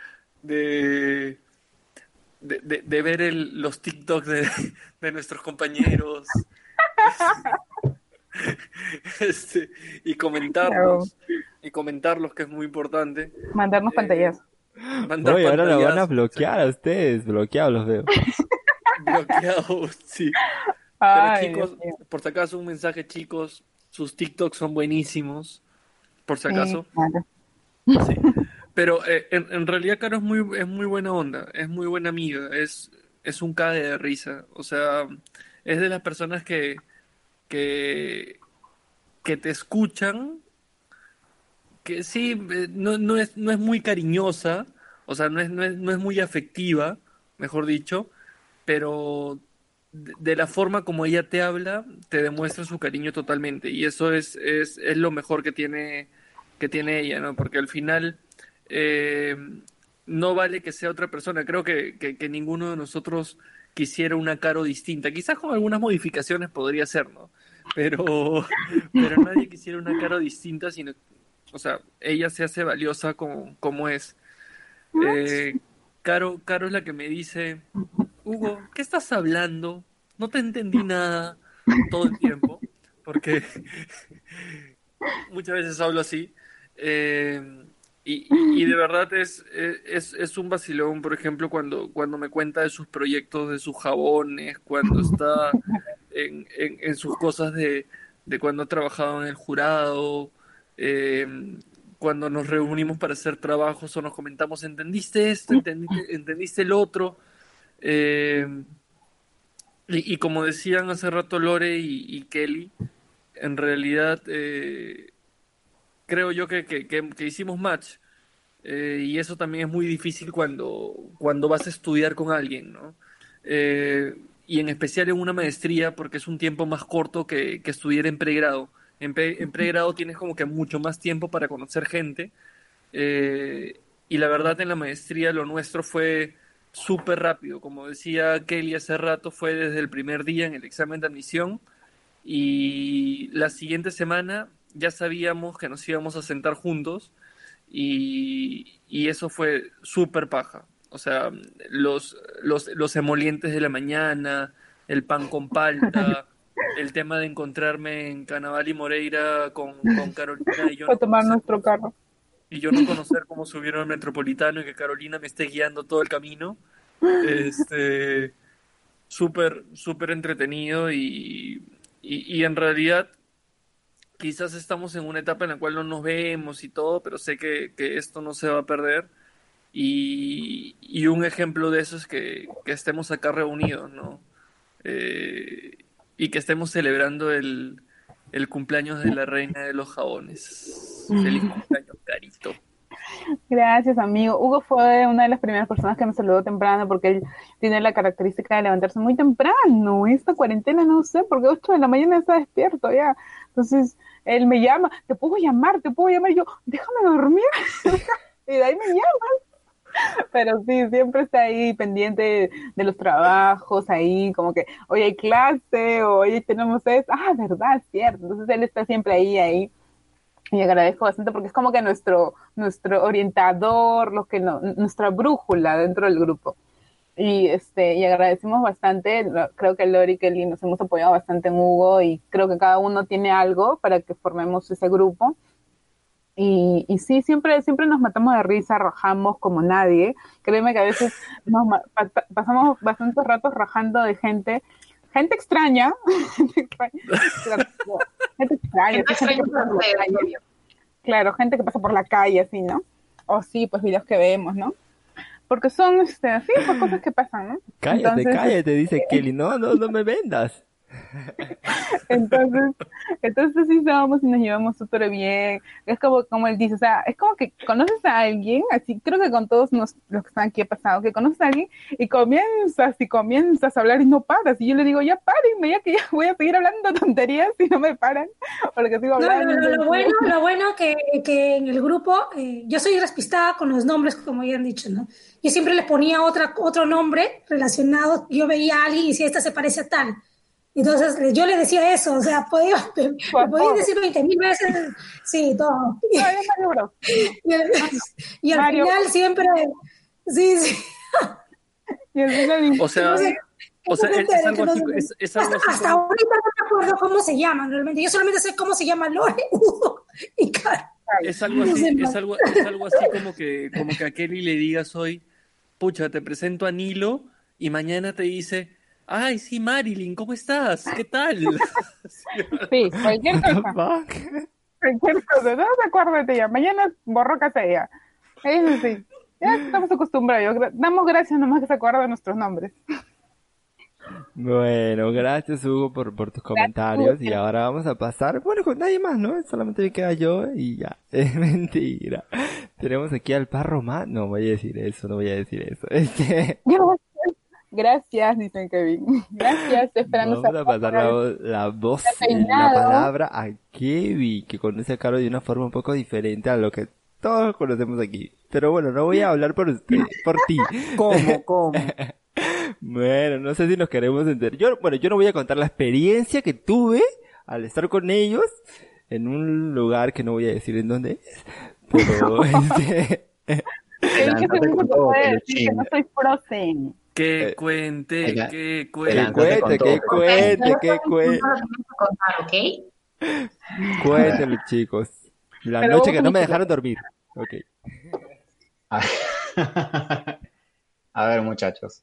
de, de, de- de ver el- los TikToks de, de nuestros compañeros este, y comentarlos, y comentarlos, que es muy importante. Mandarnos pantallas. Mandar Oye, ahora lo van a bloquear a ustedes, bloqueados los veo. bloqueados, sí. Ay, Pero chicos, por si acaso, un mensaje, chicos, sus TikToks son buenísimos, por si Sí, acaso. Pero eh, en, en realidad Caro es muy, es muy buena onda, es muy buena amiga, es, es un cague de risa. O sea, es de las personas que, que, que te escuchan, que sí, eh, no, no es, no es muy cariñosa, o sea, no es, no es, no es muy afectiva, mejor dicho, pero de, la forma como ella te habla, te demuestra su cariño totalmente. Y eso es, es, es lo mejor que tiene, que tiene ella, ¿no? Porque al final eh, no vale que sea otra persona. Creo que, que, que ninguno de nosotros quisiera una Caro distinta. Quizás con algunas modificaciones podría ser, ¿no? Pero, pero nadie quisiera una Caro distinta, sino, o sea, ella se hace valiosa como, como es. Eh, Caro, Caro es la que me dice, Hugo, ¿qué estás hablando? No te entendí nada todo el tiempo, porque muchas veces hablo así. Eh, y, de verdad es, es, es un vacilón, por ejemplo, cuando, cuando me cuenta de sus proyectos, de sus jabones, cuando está en, en, en sus cosas de, de cuando ha trabajado en el jurado, eh, cuando nos reunimos para hacer trabajos o nos comentamos, ¿entendiste esto? ¿Entendiste, entendiste el otro? Eh, y, como decían hace rato Lore y, Kelly, en realidad eh, creo yo que, que, que- hicimos match. Eh, y eso también es muy difícil cuando, cuando vas a estudiar con alguien, ¿no? Eh, y en especial en una maestría, porque es un tiempo más corto que, que estudiar en pregrado, En, pre- en pregrado tienes como que mucho más tiempo para conocer gente. eh, y la verdad en la maestría lo nuestro fue súper rápido. Como decía Kelly hace rato, fue desde el primer día en el examen de admisión. Y la siguiente semana ya sabíamos que nos íbamos a sentar juntos. Y, y eso fue súper paja. O sea, los, los, los emolientes de la mañana, el pan con palta, el tema de encontrarme en Canaval y Moreira con, con Carolina y yo, Para no tomar nuestro carro. Y yo no conocer cómo subieron al metropolitano y que Carolina me esté guiando todo el camino. Este, súper, súper entretenido y, y, en realidad quizás estamos en una etapa en la cual no nos vemos y todo, pero sé que, que esto no se va a perder. Y, y un ejemplo de eso es que, que estemos acá reunidos, ¿no? Eh, y que estemos celebrando el, el cumpleaños de la reina de los jabones. Feliz cumpleaños, Carito. Gracias, amigo. Hugo fue una de las primeras personas que me saludó temprano porque él tiene la característica de levantarse muy temprano. Esta cuarentena no sé, porque 8 de la mañana está despierto ya. Entonces, él me llama, te puedo llamar, te puedo llamar. Y yo, déjame dormir. y de ahí me llaman. Pero sí, siempre está ahí pendiente de los trabajos, ahí como que hoy hay clase, o hoy tenemos esto. Ah, verdad, cierto. Entonces él está siempre ahí, ahí. Y agradezco bastante porque es como que nuestro, nuestro orientador, lo que no, nuestra brújula dentro del grupo. Y este, y agradecemos bastante, creo que Lori y Kelly nos hemos apoyado bastante en Hugo y creo que cada uno tiene algo para que formemos ese grupo. Y, y sí, siempre, siempre nos matamos de risa, rajamos como nadie. Créeme que a veces nos pa- pasamos bastantes ratos rajando de gente, gente extraña, gente extraña, claro, gente extraña, Gente sí, gente que extraña pasa por la calle. obvio. Claro, gente que pasa por la calle, así, ¿no? O sí, pues videos que vemos, ¿no? Porque son, este, así, pues cosas que pasan, ¿no? Cállate, Entonces, cállate, dice Kelly. No, no, no me vendas. Entonces, entonces sí somos y nos llevamos súper bien. Es como, como él dice, o sea, es como que conoces a alguien, así creo que con todos nos, los que están aquí ha pasado, que conoces a alguien y comienzas y comienzas a hablar y no paras. Y yo le digo, ya párenme, ya que ya voy a seguir hablando tonterías y no me paran, porque sigo No, hablando. lo, lo- lo bueno, lo bueno que, que en el grupo, eh, yo soy despistada con los nombres, como ya han dicho, ¿no? Yo siempre le ponía otra, otro nombre relacionado, yo veía a alguien y decía, esta se parece a tal. Entonces yo le decía eso, o sea, podía, podía decir 20 mil veces, sí, todo. Y, y al, y al Mario. final siempre, sí, sí. Y al final, O sea, o sea, es, es algo así, es, es hasta, así hasta como- ahorita no me acuerdo cómo se llaman realmente. Yo solamente sé cómo se llama Lore, Hugo y. Es algo así, es algo, es algo así como que, como que a Kelly le digas hoy, pucha, te presento a Nilo, y mañana te dice, ay, sí, Marilyn, ¿cómo estás? ¿Qué tal? Sí, cualquier cosa. Cualquier cosa, no se acuerda de ella. Mañana borró casa ella. Eso sí. Ya estamos acostumbrados. Damos gracias nomás que se acuerda de nuestros nombres. Bueno, gracias Hugo por, por tus comentarios y ahora vamos a pasar, bueno, con nadie más, ¿no? Solamente me queda yo y ya. Es mentira. Tenemos aquí al parro más, no voy a decir eso, no voy a decir eso. Este, Gracias, dicen Kevin. Gracias, estoy esperando vamos a pasar la, la voz, la peinado. palabra a Kevin, que conoce a Caro de una forma un poco diferente a lo que todos conocemos aquí. Pero bueno, no voy a hablar por usted, por ti. ¿Cómo? ¿Cómo? Bueno, no sé si nos queremos enterar. Yo, bueno, yo no voy a contar la experiencia que tuve al estar con ellos en un lugar que no voy a decir en dónde es, pero este, que te decir que no soy frozen. Que cuente, Ela- que que cuente. Cuente, que cuente, que cuente, que cuéntenlo chicos. La Pero noche que no me dejaron dormir. Ok. A ver, muchachos.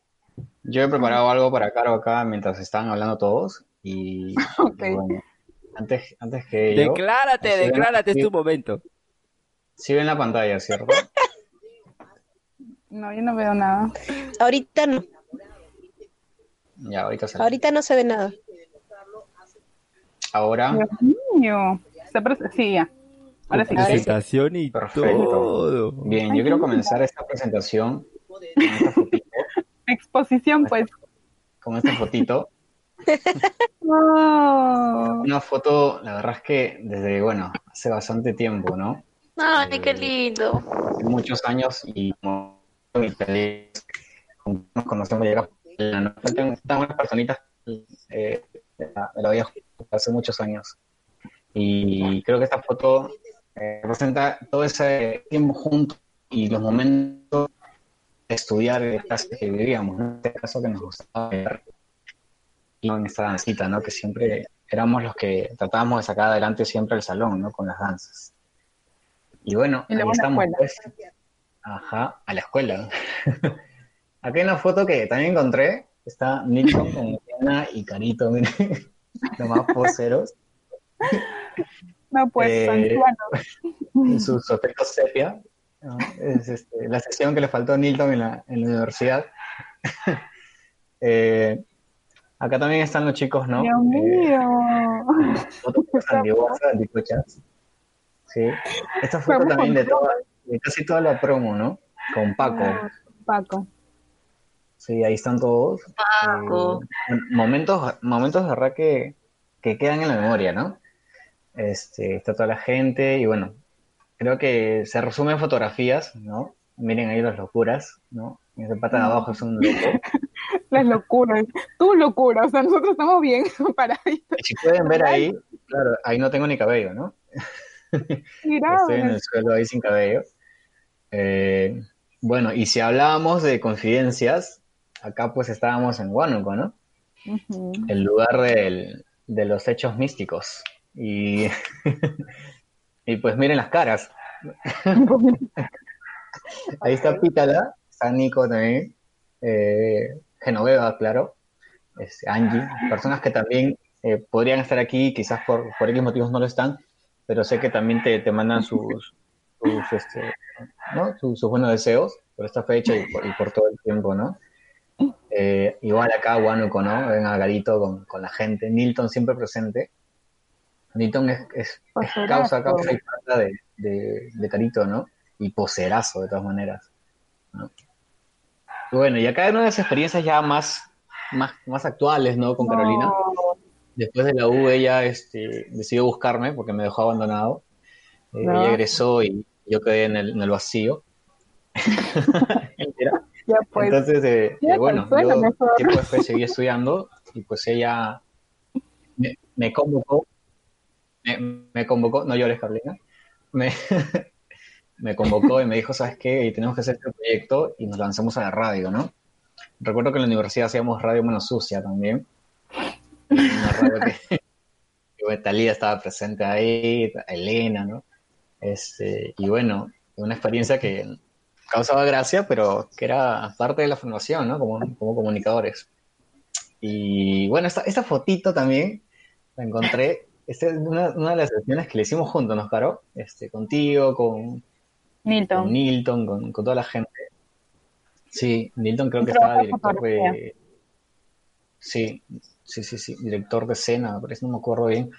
Yo he preparado algo para Caro acá mientras están hablando todos. Y, Ok. y bueno, antes, antes que Declárate, ven- declárate, es tu momento. sí ven la pantalla, ¿cierto? No, yo no veo nada. Ahorita no, Ya, ahorita se ahorita no se ve nada. Ahora, Dios mío. Sí, ya. Ahora sí. Presentación y Perfecto. todo. bien, yo quiero comenzar esta presentación con esta fotito, Exposición, pues. con esta fotito Una foto, la verdad es que desde, bueno, hace bastante tiempo, ¿no? Ay, qué lindo. Hace muchos años y como nos conocemos ya ¿no? Están unas personitas eh, de la, de la vida hace muchos años. Y creo que esta foto eh, representa todo ese tiempo juntos y los momentos de estudiar el clase que vivíamos, ¿no? en este caso que nos gustaba ver y en esta dancita, ¿no? que siempre éramos los que tratábamos de sacar adelante siempre el salón, ¿no? con las danzas. Y bueno, Y ahí estamos, pues. Ajá, a la escuela. Aquí hay una foto que también encontré, está Nilton con Diana y Carito, miren, los más poseros. No, pues, Eh, en sus efectos sepia. ¿no? Es este, la sesión que le faltó a Nilton en la, en la universidad. Eh, acá también están los chicos, ¿no? Dios mío. Fotos antiguas, anticuchas. Sí. Esta foto Vamos también de, toda, de casi toda la promo, ¿no? Con Paco. Paco. Sí, ahí están todos. Paco. Eh, momentos, momentos de verdad que, que quedan en la memoria, ¿no? Este, está toda la gente y bueno, creo que se resume en fotografías, ¿no? Miren ahí las locuras, ¿no? Ese pata de abajo es un loco. Las locuras. Tu locura. O sea, nosotros estamos bien paraditos. Si pueden ver ahí, claro, ahí no tengo ni cabello, ¿no? Tirados. Estoy en el suelo ahí sin cabello. Eh, bueno, y si hablábamos de confidencias, acá pues estábamos en Huánuco, ¿no? El lugar del- de los hechos místicos. Y, y pues miren las caras. Ahí está Pítala, está Nico también, eh, Genoveva, claro, este, Angie, personas que también eh, podrían estar aquí, quizás por, por X motivos no lo están, pero sé que también te, te mandan sus, sus, este, ¿no? sus, sus buenos deseos por esta fecha y por, y por todo el tiempo, ¿no? Eh, igual acá, Huánuco, ¿no? Ven a Garito con, con la gente, Milton siempre presente. Milton es, es, es causa, causa y falta de, de, de Carito, ¿no? Y poserazo, de todas maneras. ¿no? Y bueno, y acá hay unas experiencias ya más, más, más actuales, ¿no? Con Carolina. Después de la U, ella este, decidió buscarme porque me dejó abandonado. Eh, No. Ella egresó y yo quedé en el, en el vacío. Mentira. Ya pues. Entonces, eh, Ya eh, bueno, consuela yo mejor. tiempo después seguí estudiando y pues ella me, me convocó, me, me convocó, no llores Carolina, me, me convocó y me dijo, ¿sabes qué? Tenemos que hacer este proyecto y nos lanzamos a la radio, ¿no? Recuerdo que en la universidad hacíamos radio menos sucia también. Una radio que, que Talía estaba presente ahí, Elena, ¿no? Este, y bueno, una experiencia que causaba gracia, pero que era parte de la formación, ¿no? Como, como comunicadores. Y bueno, esta, esta fotito también la encontré. Esta es una, una de las sesiones que le hicimos juntos, ¿no, Caro? Este, contigo, con, Nilton. con Nilton, con, con toda la gente. Sí, Nilton creo que estaba director de... Sí, sí, sí, sí, director de escena, parece, no me acuerdo bien.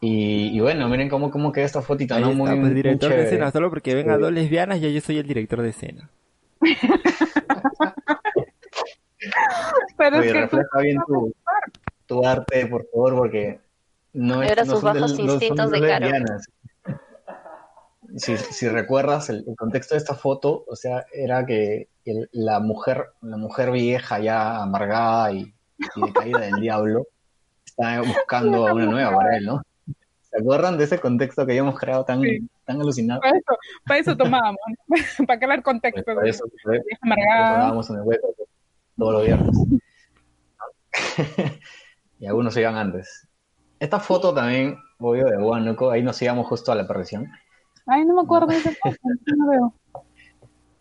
Y, y bueno, miren cómo, cómo queda esta fotito, Ahí ¿no? está, Muy, pues muy director de escena, solo porque ven a Sí. dos lesbianas, ya yo soy el director de escena. Pero es que tú refleja bien tu, tu arte, por favor, porque no, es, Era no sus son, bajos del- no son instintos de Caro. lesbianas. Si, si recuerdas el, el contexto de esta foto, o sea, era que el- la mujer, la mujer vieja ya amargada y, y decaída del diablo, está buscando a una nueva para él, ¿no? ¿Se acuerdan de ese contexto que habíamos creado tan, tan alucinado? para eso, para eso tomábamos, para crear contexto. Por eso, amargada. Tomábamos en el hueco todos los viernes. y algunos se iban antes. Esta foto también, obvio, de Huánuco, ahí nos íbamos justo a la perdición. Ay, no me acuerdo de esa foto, no veo.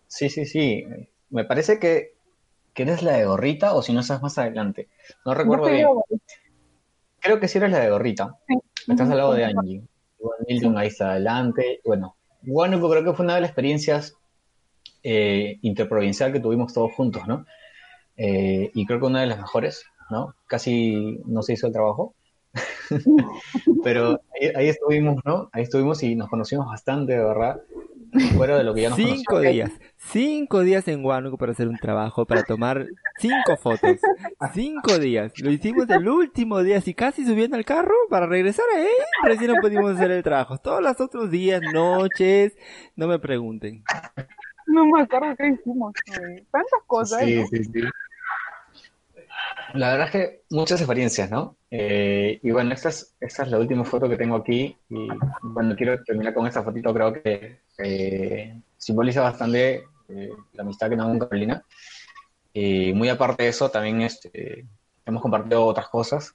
Sí, sí, sí. Me parece que, que eres la de Gorrita o si no estás más adelante. No recuerdo bien. Creo que sí eres la de Gorrita. Estás al lado de Angie. Igual Milton ahí está adelante. Bueno, Huánuco creo que fue una de las experiencias eh, interprovincial que tuvimos todos juntos, ¿no? Eh, y creo que una de las mejores, ¿no? Casi no se hizo el trabajo. Pero ahí, ahí estuvimos, ¿no? Ahí estuvimos y nos conocimos bastante, de verdad. Fuera de lo que ya nos Cinco conocemos. días. Cinco días en Huánuco para hacer un trabajo, para tomar cinco fotos. Cinco días. Lo hicimos el último día, así casi subiendo al carro para regresar ahí. Recién no pudimos hacer el trabajo. Todos los otros días, noches, no me pregunten. No me acuerdo qué hicimos. güey. Tantas cosas. Sí, ¿no? sí, sí. La verdad es que muchas experiencias, ¿no? Eh, y bueno, esta es, esta es la última foto que tengo aquí. Y bueno, quiero terminar con esta fotito. Creo que eh, simboliza bastante eh, la amistad que tengo con Carolina. Y muy aparte de eso, también este, hemos compartido otras cosas,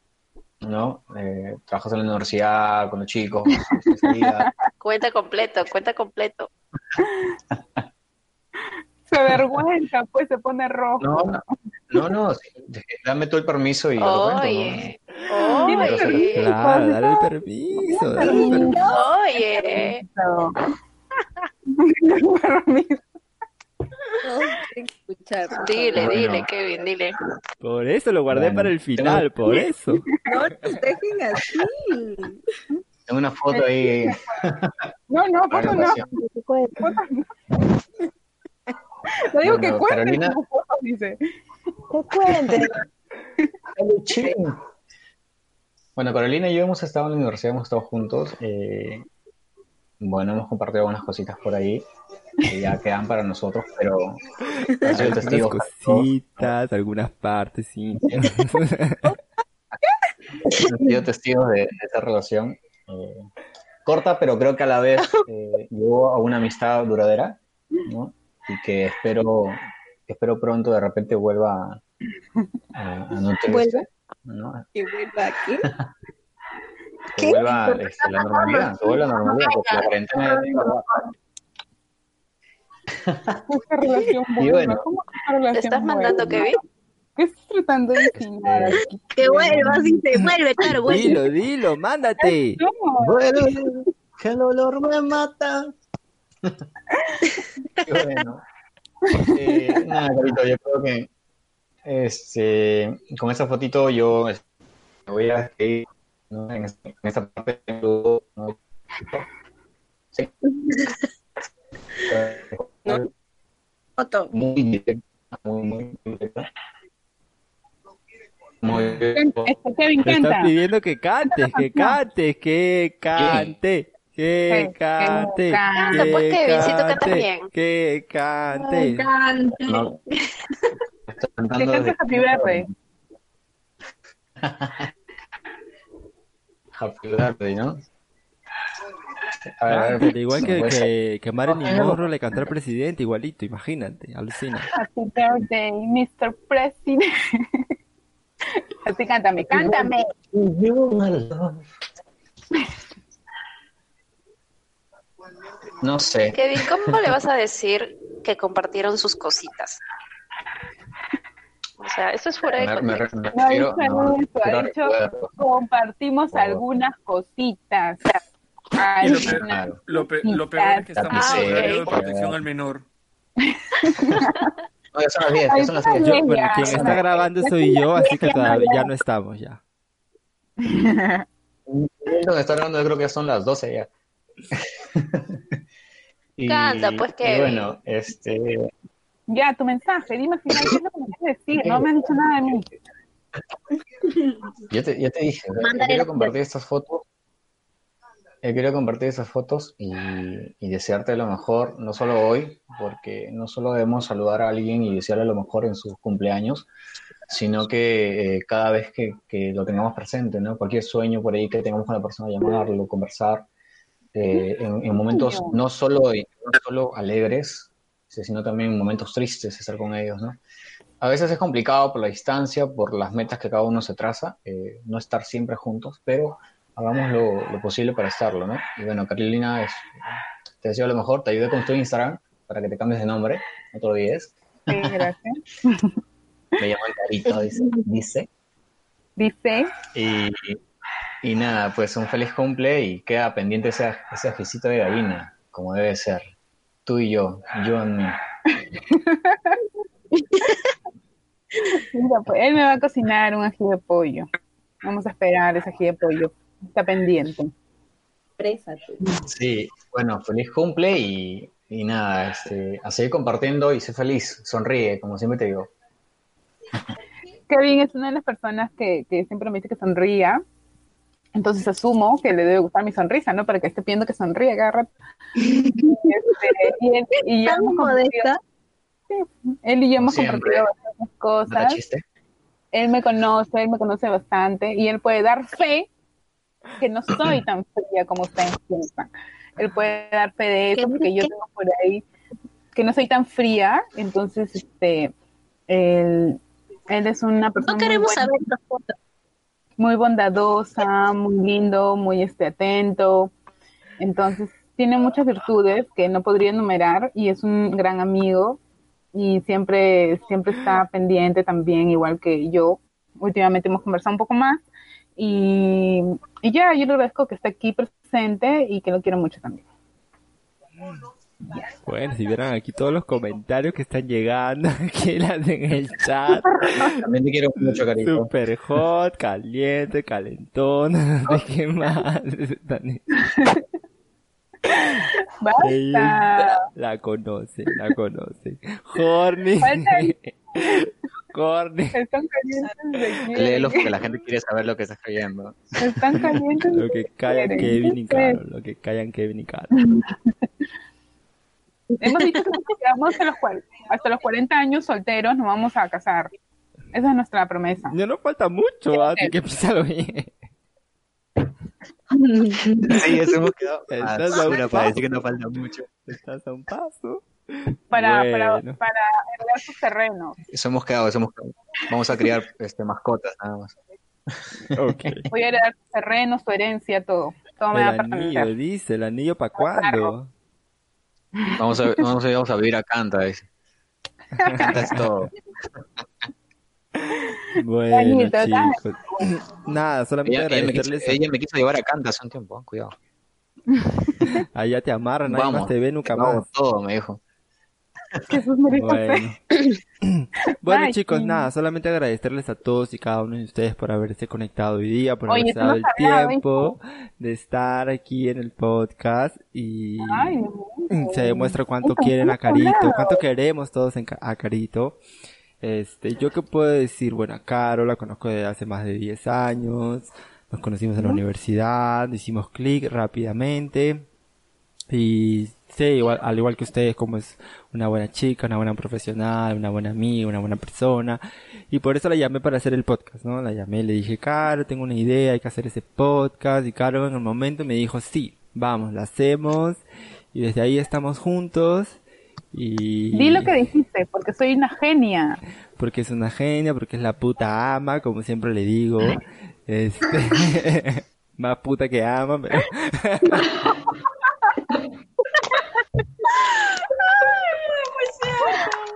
¿no? Trabajos en la universidad con los chicos. Cuenta completo, cuenta completo. Se avergüenza, pues se pone rojo. No, no, no, no, sí, dame tú el permiso y yo lo cuento, ¿no? Oye, Pero oye, Claro, dale el permiso, dale el permiso. oye. Dile, dile, Kevin, dile. Por eso lo guardé para el final, por eso. No nos dejen así. Tengo una foto ahí. No, no, fotos no. ocasión. Fotos no. Digo que Carolina- dice. Que cuente. Bueno, Carolina y yo hemos estado en la universidad, hemos estado juntos. eh, bueno, hemos compartido algunas cositas por ahí que ya quedan para nosotros, pero han sido Algunas testigos. cositas, algunas partes, sí. Sido testigos de, de esa relación. eh, corta, pero creo que a la vez eh, llegó a una amistad duradera, ¿no? Y que espero, espero pronto de repente vuelva a, a nutrirse, ¿Vuelva? ¿no? Y vuelva aquí. Que vuelva este, la normalidad, que vuelva a la normalidad, porque la cuarentena ya Esta relación Y buena. bueno. ¿Cómo esta relación ¿Le estás mandando, buena? Kevin? ¿Qué estás tratando de insinuar aquí? Que vuelva, sí, se vuelve, claro, vuelve. Dilo, dilo, mándate. Vuelve, que el olor me mata. Bueno. Eh, nada, Carito, yo creo que este, con esa fotito yo este, me voy a despedir ¿no? en, esta, en esta parte ¿no? Sí. Foto. Muy directa, muy, muy directa. Muy Te está pidiendo que cantes, que cantes, que cante, que cante, que pues, que cante, que cante. No, Que cantando cante desde- Happy Birthday. Happy birthday, ¿no? A ver, a ver, Pero igual que, que, que Marilyn Monroe le cantó al presidente, igualito, imagínate, alucina. Happy Birthday, Mr. President. Así cántame, cántame. No sé. Kevin, ¿cómo le vas a decir que compartieron sus cositas? O sea, eso es fuera de Me, contexto. No refiero- dicho no, ha dicho recuerdos. compartimos algunas cositas. Lo peor, Claro. lo pe- lo peor es que estamos Ah, en horario de protección al menor. No, ya son las 10, ya son las 10. Yo, bueno, quien está grabando soy yo, así que todavía ya no estamos ya. Donde está grabando yo creo que son las 12 ya. y, Canta, pues, y Kevin. bueno, este, Ya, tu mensaje, dime al final qué es lo que me quieres decir. No me has dicho nada de mí. yo te, yo te dije, yo Mándale quiero compartir estas fotos. Yo quiero compartir esas fotos y, y desearte lo mejor, no solo hoy, porque no solo debemos saludar a alguien y desearle lo mejor en sus cumpleaños, sino que eh, cada vez que, que lo tengamos presente, ¿no? Cualquier sueño por ahí que tengamos con la persona, llamarlo, conversar, eh, en, en momentos no solo, no solo alegres, sino también en momentos tristes, estar con ellos, ¿no? A veces es complicado por la distancia, por las metas que cada uno se traza, eh, no estar siempre juntos, pero hagamos lo, lo posible para estarlo, ¿no? Y bueno, Carolina, es, te deseo lo mejor, te ayudé con tu Instagram para que te cambies de nombre, no te olvides. Sí, gracias. Me llamo Carito, dice. dice. Dice, Y, y nada, pues un feliz cumple y queda pendiente ese, ese ajicito de gallina, como debe ser. Tú y yo, yo en mí. mira, pues él me va a cocinar un ají de pollo. Vamos a esperar ese ají de pollo. Está pendiente. Presa tú. Sí, bueno, feliz cumple y, Y nada, este, a seguir compartiendo y ser feliz, sonríe, como siempre te digo. Kevin es una de las personas que, que siempre me dice que sonría. Entonces asumo que le debe gustar mi sonrisa, ¿no? Para que esté pidiendo que sonríe cada rato. Este, y él, y yo Tan hemos compartido- Sí, él y yo hemos Siempre. compartido bastantes ¿No da cosas. chiste? Él me conoce, él me conoce bastante y él puede dar fe que no soy tan fría como ustedes piensan. Él puede dar fe de eso porque yo tengo por ahí que no soy tan fría, entonces este él, él es una persona No muy queremos buena, saber las fotos. Muy bondadosa, muy lindo, muy este atento. Entonces tiene muchas virtudes que no podría enumerar y es un gran amigo y siempre siempre está pendiente también igual que yo. Últimamente hemos conversado un poco más y, y ya yo le agradezco que esté aquí presente y que lo quiero mucho también. Bueno, si vieran aquí todos los comentarios que están llegando, que las en el chat. También te quiero mucho, carito. Super hot, caliente, calentón, no sé qué más. Ella La conoce, la conoce. Horny. Horny. Están calientes de aquí. Léelo porque la gente quiere saber lo que estás escribiendo. Están calientes. Lo que callan. Kevin y Sí. Caro, lo que callan Kevin y Caro. Hemos dicho que nos quedamos hasta los, cual- hasta los 40 años solteros, nos vamos a casar. Esa es nuestra promesa. Ya no falta mucho, así que piénsalo bien. Sí, eso hemos quedado. Estás Ah, a un segura para paso. decir que no falta mucho. Estás a un paso. Para, para, Bueno. para heredar sus terrenos. Eso hemos quedado, eso hemos quedado. Vamos a criar este, mascotas nada más. Voy a heredar sus terrenos, su herencia, todo. Todo me El va a anillo, dice, el anillo para cuándo. Vamos a, vamos a, vamos a vivir a Canta, dice. Canta es todo. Bueno. Nada, solamente Ella, ella me quiso, ella me quiso llevar a Canta hace un tiempo, cuidado. Allá te amarran, nadie Vamos, más te ve nunca vamos, más. todo, me dijo. Jesús me dijo Bueno. Bueno, Ay, chicos, sí. nada, solamente agradecerles a todos y cada uno de ustedes por haberse conectado hoy día, por Oye, haberse dado el hablado, tiempo de estar aquí en el podcast y Ay, se demuestra cuánto quieren a Carito, cuánto queremos todos en a Carito. Este, yo qué puedo decir, bueno, a Caro la conozco desde hace más de 10 años, nos conocimos en la universidad, hicimos clic rápidamente y sé, igual, al igual que ustedes, como es una buena chica, una buena profesional, una buena amiga, una buena persona. Y por eso la llamé para hacer el podcast, ¿no? La llamé, le dije, Caro, tengo una idea, hay que hacer ese podcast. Y Caro en el momento me dijo, sí, vamos, la hacemos. Y desde ahí estamos juntos. Y... Di lo que dijiste, porque soy una genia. Porque es una genia, porque es la puta ama, como siempre le digo. Este... Más puta que ama, pero...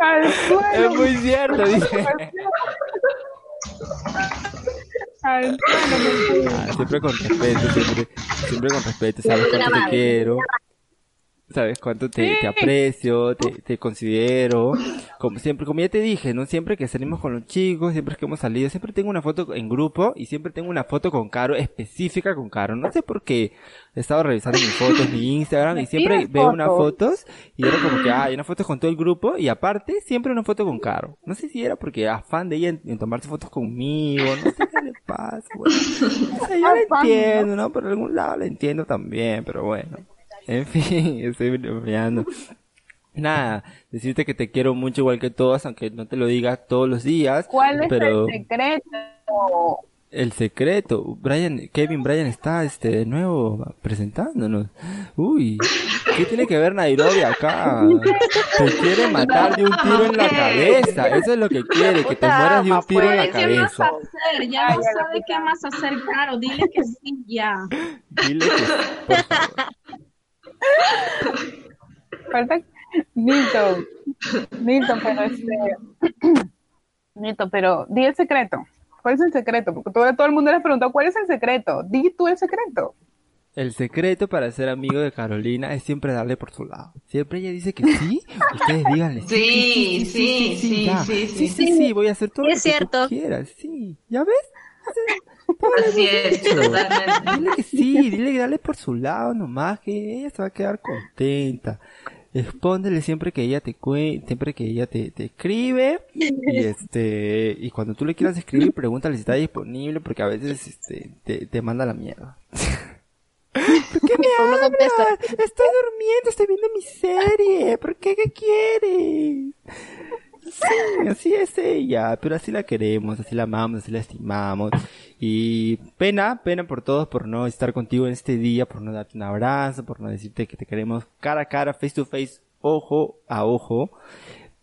Al suelo. Es muy cierto, dice. Al suelo, Ah, siempre con respeto, siempre, siempre con respeto, sabes cuánto te quiero, sabes cuánto te, te aprecio, te, te considero, como siempre, como ya te dije, ¿no? Siempre que salimos con los chicos, siempre que hemos salido, siempre tengo una foto en grupo y siempre tengo una foto con Caro, específica con Caro, no sé por qué, he estado revisando mis fotos, mi Instagram y siempre veo unas fotos. fotos y era como que, ah, hay una foto con todo el grupo y aparte siempre una foto con Caro, no sé si era porque era fan de ella en, en tomarse fotos conmigo, no sé qué le pasa, bueno. O sea, yo la entiendo, ¿no? Por algún lado la entiendo también, pero bueno. En fin, estoy bromeando. Nada, decirte que te quiero mucho igual que todas, aunque no te lo diga todos los días. ¿Cuál es pero el secreto? el secreto, Brian, Kevin Brian está este de nuevo presentándonos. Uy, ¿qué tiene que ver Nairobi acá? Te quiere matar de un tiro en la cabeza, eso es lo que quiere, que te mueras de un tiro en la ¿Qué más cabeza. hacer? Ya no sabe qué más hacer, claro. Dile que sí, ya. Dile que, por favor. Falta Milton. Milton, pero este. Milton, pero di el secreto. ¿Cuál es el secreto? Porque todo, todo el mundo les preguntó, ¿cuál es el secreto? Di tú el secreto. El secreto para ser amigo de Carolina es siempre darle por su lado. Siempre ella dice que sí, ustedes díganle sí. Sí, sí, sí, ya. sí, sí, sí. sí, sí, voy a hacer todo Es lo que cierto. tú quieras, sí. ¿Ya ves? Así es, totalmente. Dile que sí, dile que dale por su lado nomás, que ella se va a quedar contenta. Respóndele siempre que ella te cue siempre que ella te, te escribe y este y cuando tú le quieras escribir pregúntale si está disponible porque a veces este te, te manda la mierda. ¿Por qué me hablas? Estoy durmiendo, estoy viendo mi serie. ¿Por qué? ¿Qué quieres? Sí, así es ella, pero así la queremos, así la amamos, así la estimamos. Y pena, pena por todos por no estar contigo en este día, por no darte un abrazo, por no decirte que te queremos cara a cara, face to face, ojo a ojo.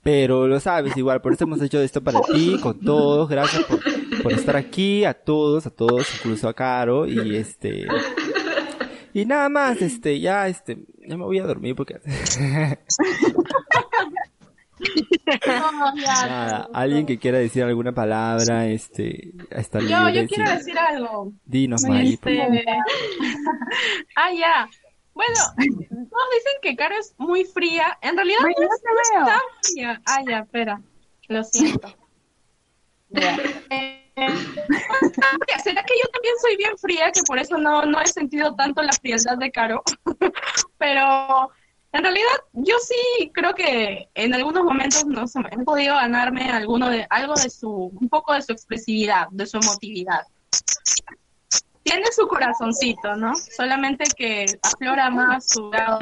Pero lo sabes igual, por eso hemos hecho esto para ti, con todos, gracias por, por estar aquí, a todos, a todos, incluso a Caro, y este, y nada más, este, ya, este, ya me voy a dormir porque... Nada, alguien que quiera decir alguna palabra, este, está Yo, libre. yo quiero decir algo. Dinos, Mari, por favor. Este... ah, ya. Bueno, todos dicen que Caro es muy fría. En realidad Ay, no, no es, te no es veo. tan fría. Ah, ya, espera. Lo siento. Eh, ¿Será que yo también soy bien fría? Que por eso no, no he sentido tanto la frialdad de Caro. Pero en realidad yo sí creo que en algunos momentos no sé, he podido ganarme alguno de, algo de su, un poco de su expresividad, de su emotividad. Tiene su corazoncito, ¿no? Solamente que aflora más su lado,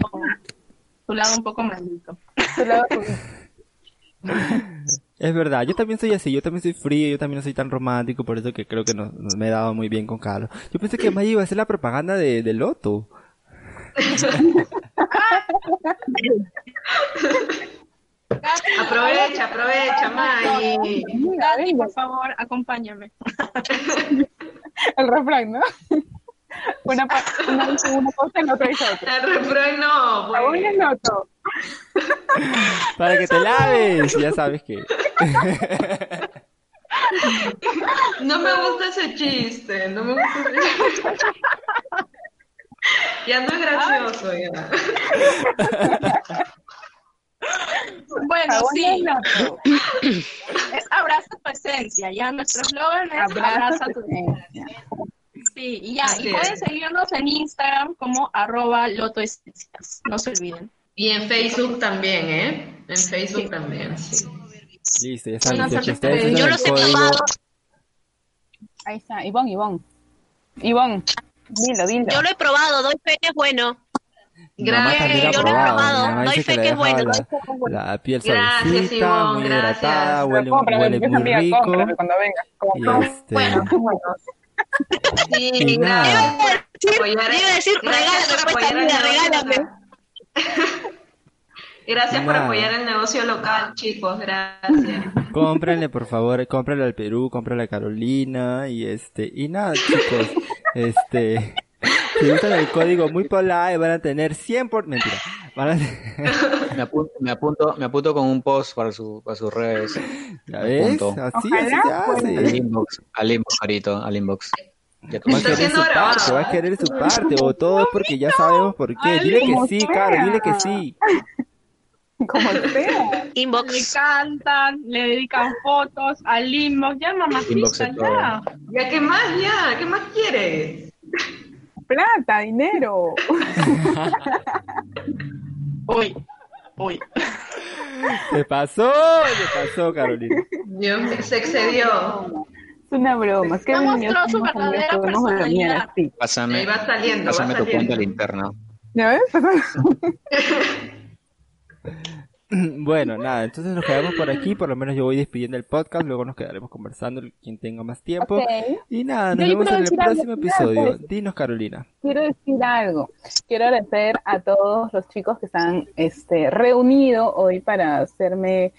su lado un poco maldito. Es verdad, yo también soy así, yo también soy frío, yo también no soy tan romántico, por eso que creo que no, no me he dado muy bien con Carlos. Yo pensé que Maya iba a hacer la propaganda de, de Loto. Aprovecha, aprovecha, May. Por favor, acompáñame. El refrán, ¿no? Una, una dice una cosa y la otra dice otra. El refrán no, pues. Aún noto. Para que te laves, ya sabes que... No me gusta ese chiste, no me gusta ese chiste. Ya no es gracioso, ya. Bueno, Aún sí. es abraza tu esencia. Ya nuestro eslogan es Abraza abraza tu esencia. Sí, y ya. Así Y pueden es. seguirnos en Instagram como arroba lotoesencias. No se olviden. Y en Facebook también, ¿eh? En Facebook también, sí. Listo, ya saben, Bueno, si ustedes Yo los he. Ahí está, Ivonne, Ivonne. Ivonne, dilo, dilo. Yo lo he probado, doy fe que es bueno. Ha Yo lo he probado, doy fe que es bueno. la, la piel Gracias, muy gracias. hidratada, huele, cómprame, huele muy a rico. cuando venga. Y este... Sí, Y nada. gracias. por apoyar- Iba a decir, gracias regálame, por regálame. Gracias apoyar el negocio local, chicos, gracias. Cómprenle, por favor, cómprenle al Perú, cómprenle a Carolina y este, y nada, chicos, este, si usan el código muy polite van a tener 100 por, mentira, van a Me apunto, me apunto, me apunto con un post para, su, para sus redes. ¿Ya Me ves? apunto. Así, Ojalá, así se Al inbox, al inbox, Carito, al inbox. Ya tú Va a querer su parte, va a querer su parte, o todo porque ya sabemos por qué. Dile que sí. Caro, dile que sí. Como sea. Le Inbox. cantan, le dedican fotos al inbox. Ya, mamacita, ya. Ya, ¿qué más? Ya, ¿qué más quieres? Plata, dinero. Uy, uy. Se pasó, se pasó, Carolina. Dios se excedió. Es una broma. Es que No mostró su verdadera personalidad. Ahí Pásame, va saliendo, va pásame tu cuenta saliendo. linterna. ¿Ya ves? Bueno, nada, entonces nos quedamos por aquí, por lo menos yo voy despidiendo el podcast, luego nos quedaremos conversando quien tenga más tiempo. Y nada, nos Yo vemos en el algo próximo episodio. pues. Dinos, Carolina. Quiero decir algo. Quiero agradecer a todos los chicos que están este, reunidos hoy para hacerme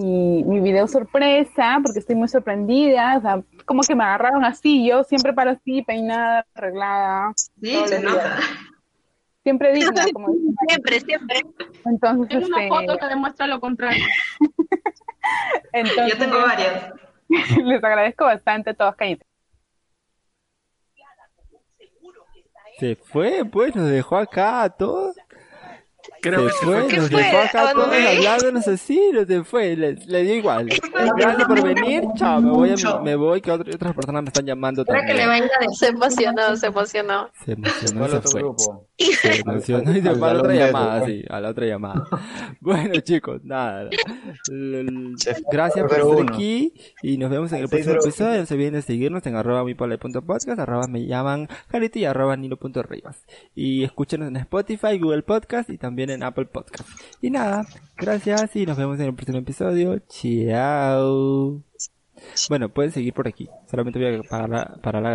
mi, mi video sorpresa, porque estoy muy sorprendida. O sea, como que me agarraron así, yo siempre para así, peinada, arreglada. Sí, se nota. Siempre digna, como. Siempre, siempre. Entonces, Tengo una este, foto que demuestra lo contrario. entonces Yo tengo varias. les agradezco bastante a todos, cállense. Se fue, pues, nos dejó acá a todos. Creo que se se fue, fue. nos dejó acá a ¿A todos hablándonos así, no se fue, le, le dio igual. Gracias por venir, chao, me voy, a- me voy, que otras otras personas me están llamando Espera que le también. venga de Se emocionó, se emocionó. Se emocionó y ¿Cuál se fue. grupo? Se emocionó y se fue a la otra llamada, sí, a la otra llamada. Bueno, chicos, nada. Gracias por estar aquí y nos vemos en el próximo episodio. No se olviden de seguirnos en arroba mipolai.podcast, arroba me llaman Jarito y arroba nilo.rivas. Y escúchenos en Spotify, Google Podcast y también en Apple Podcast. Y nada, gracias y nos vemos en el próximo episodio. Chao. Bueno, pueden seguir por aquí. Solamente voy a parar la, parar la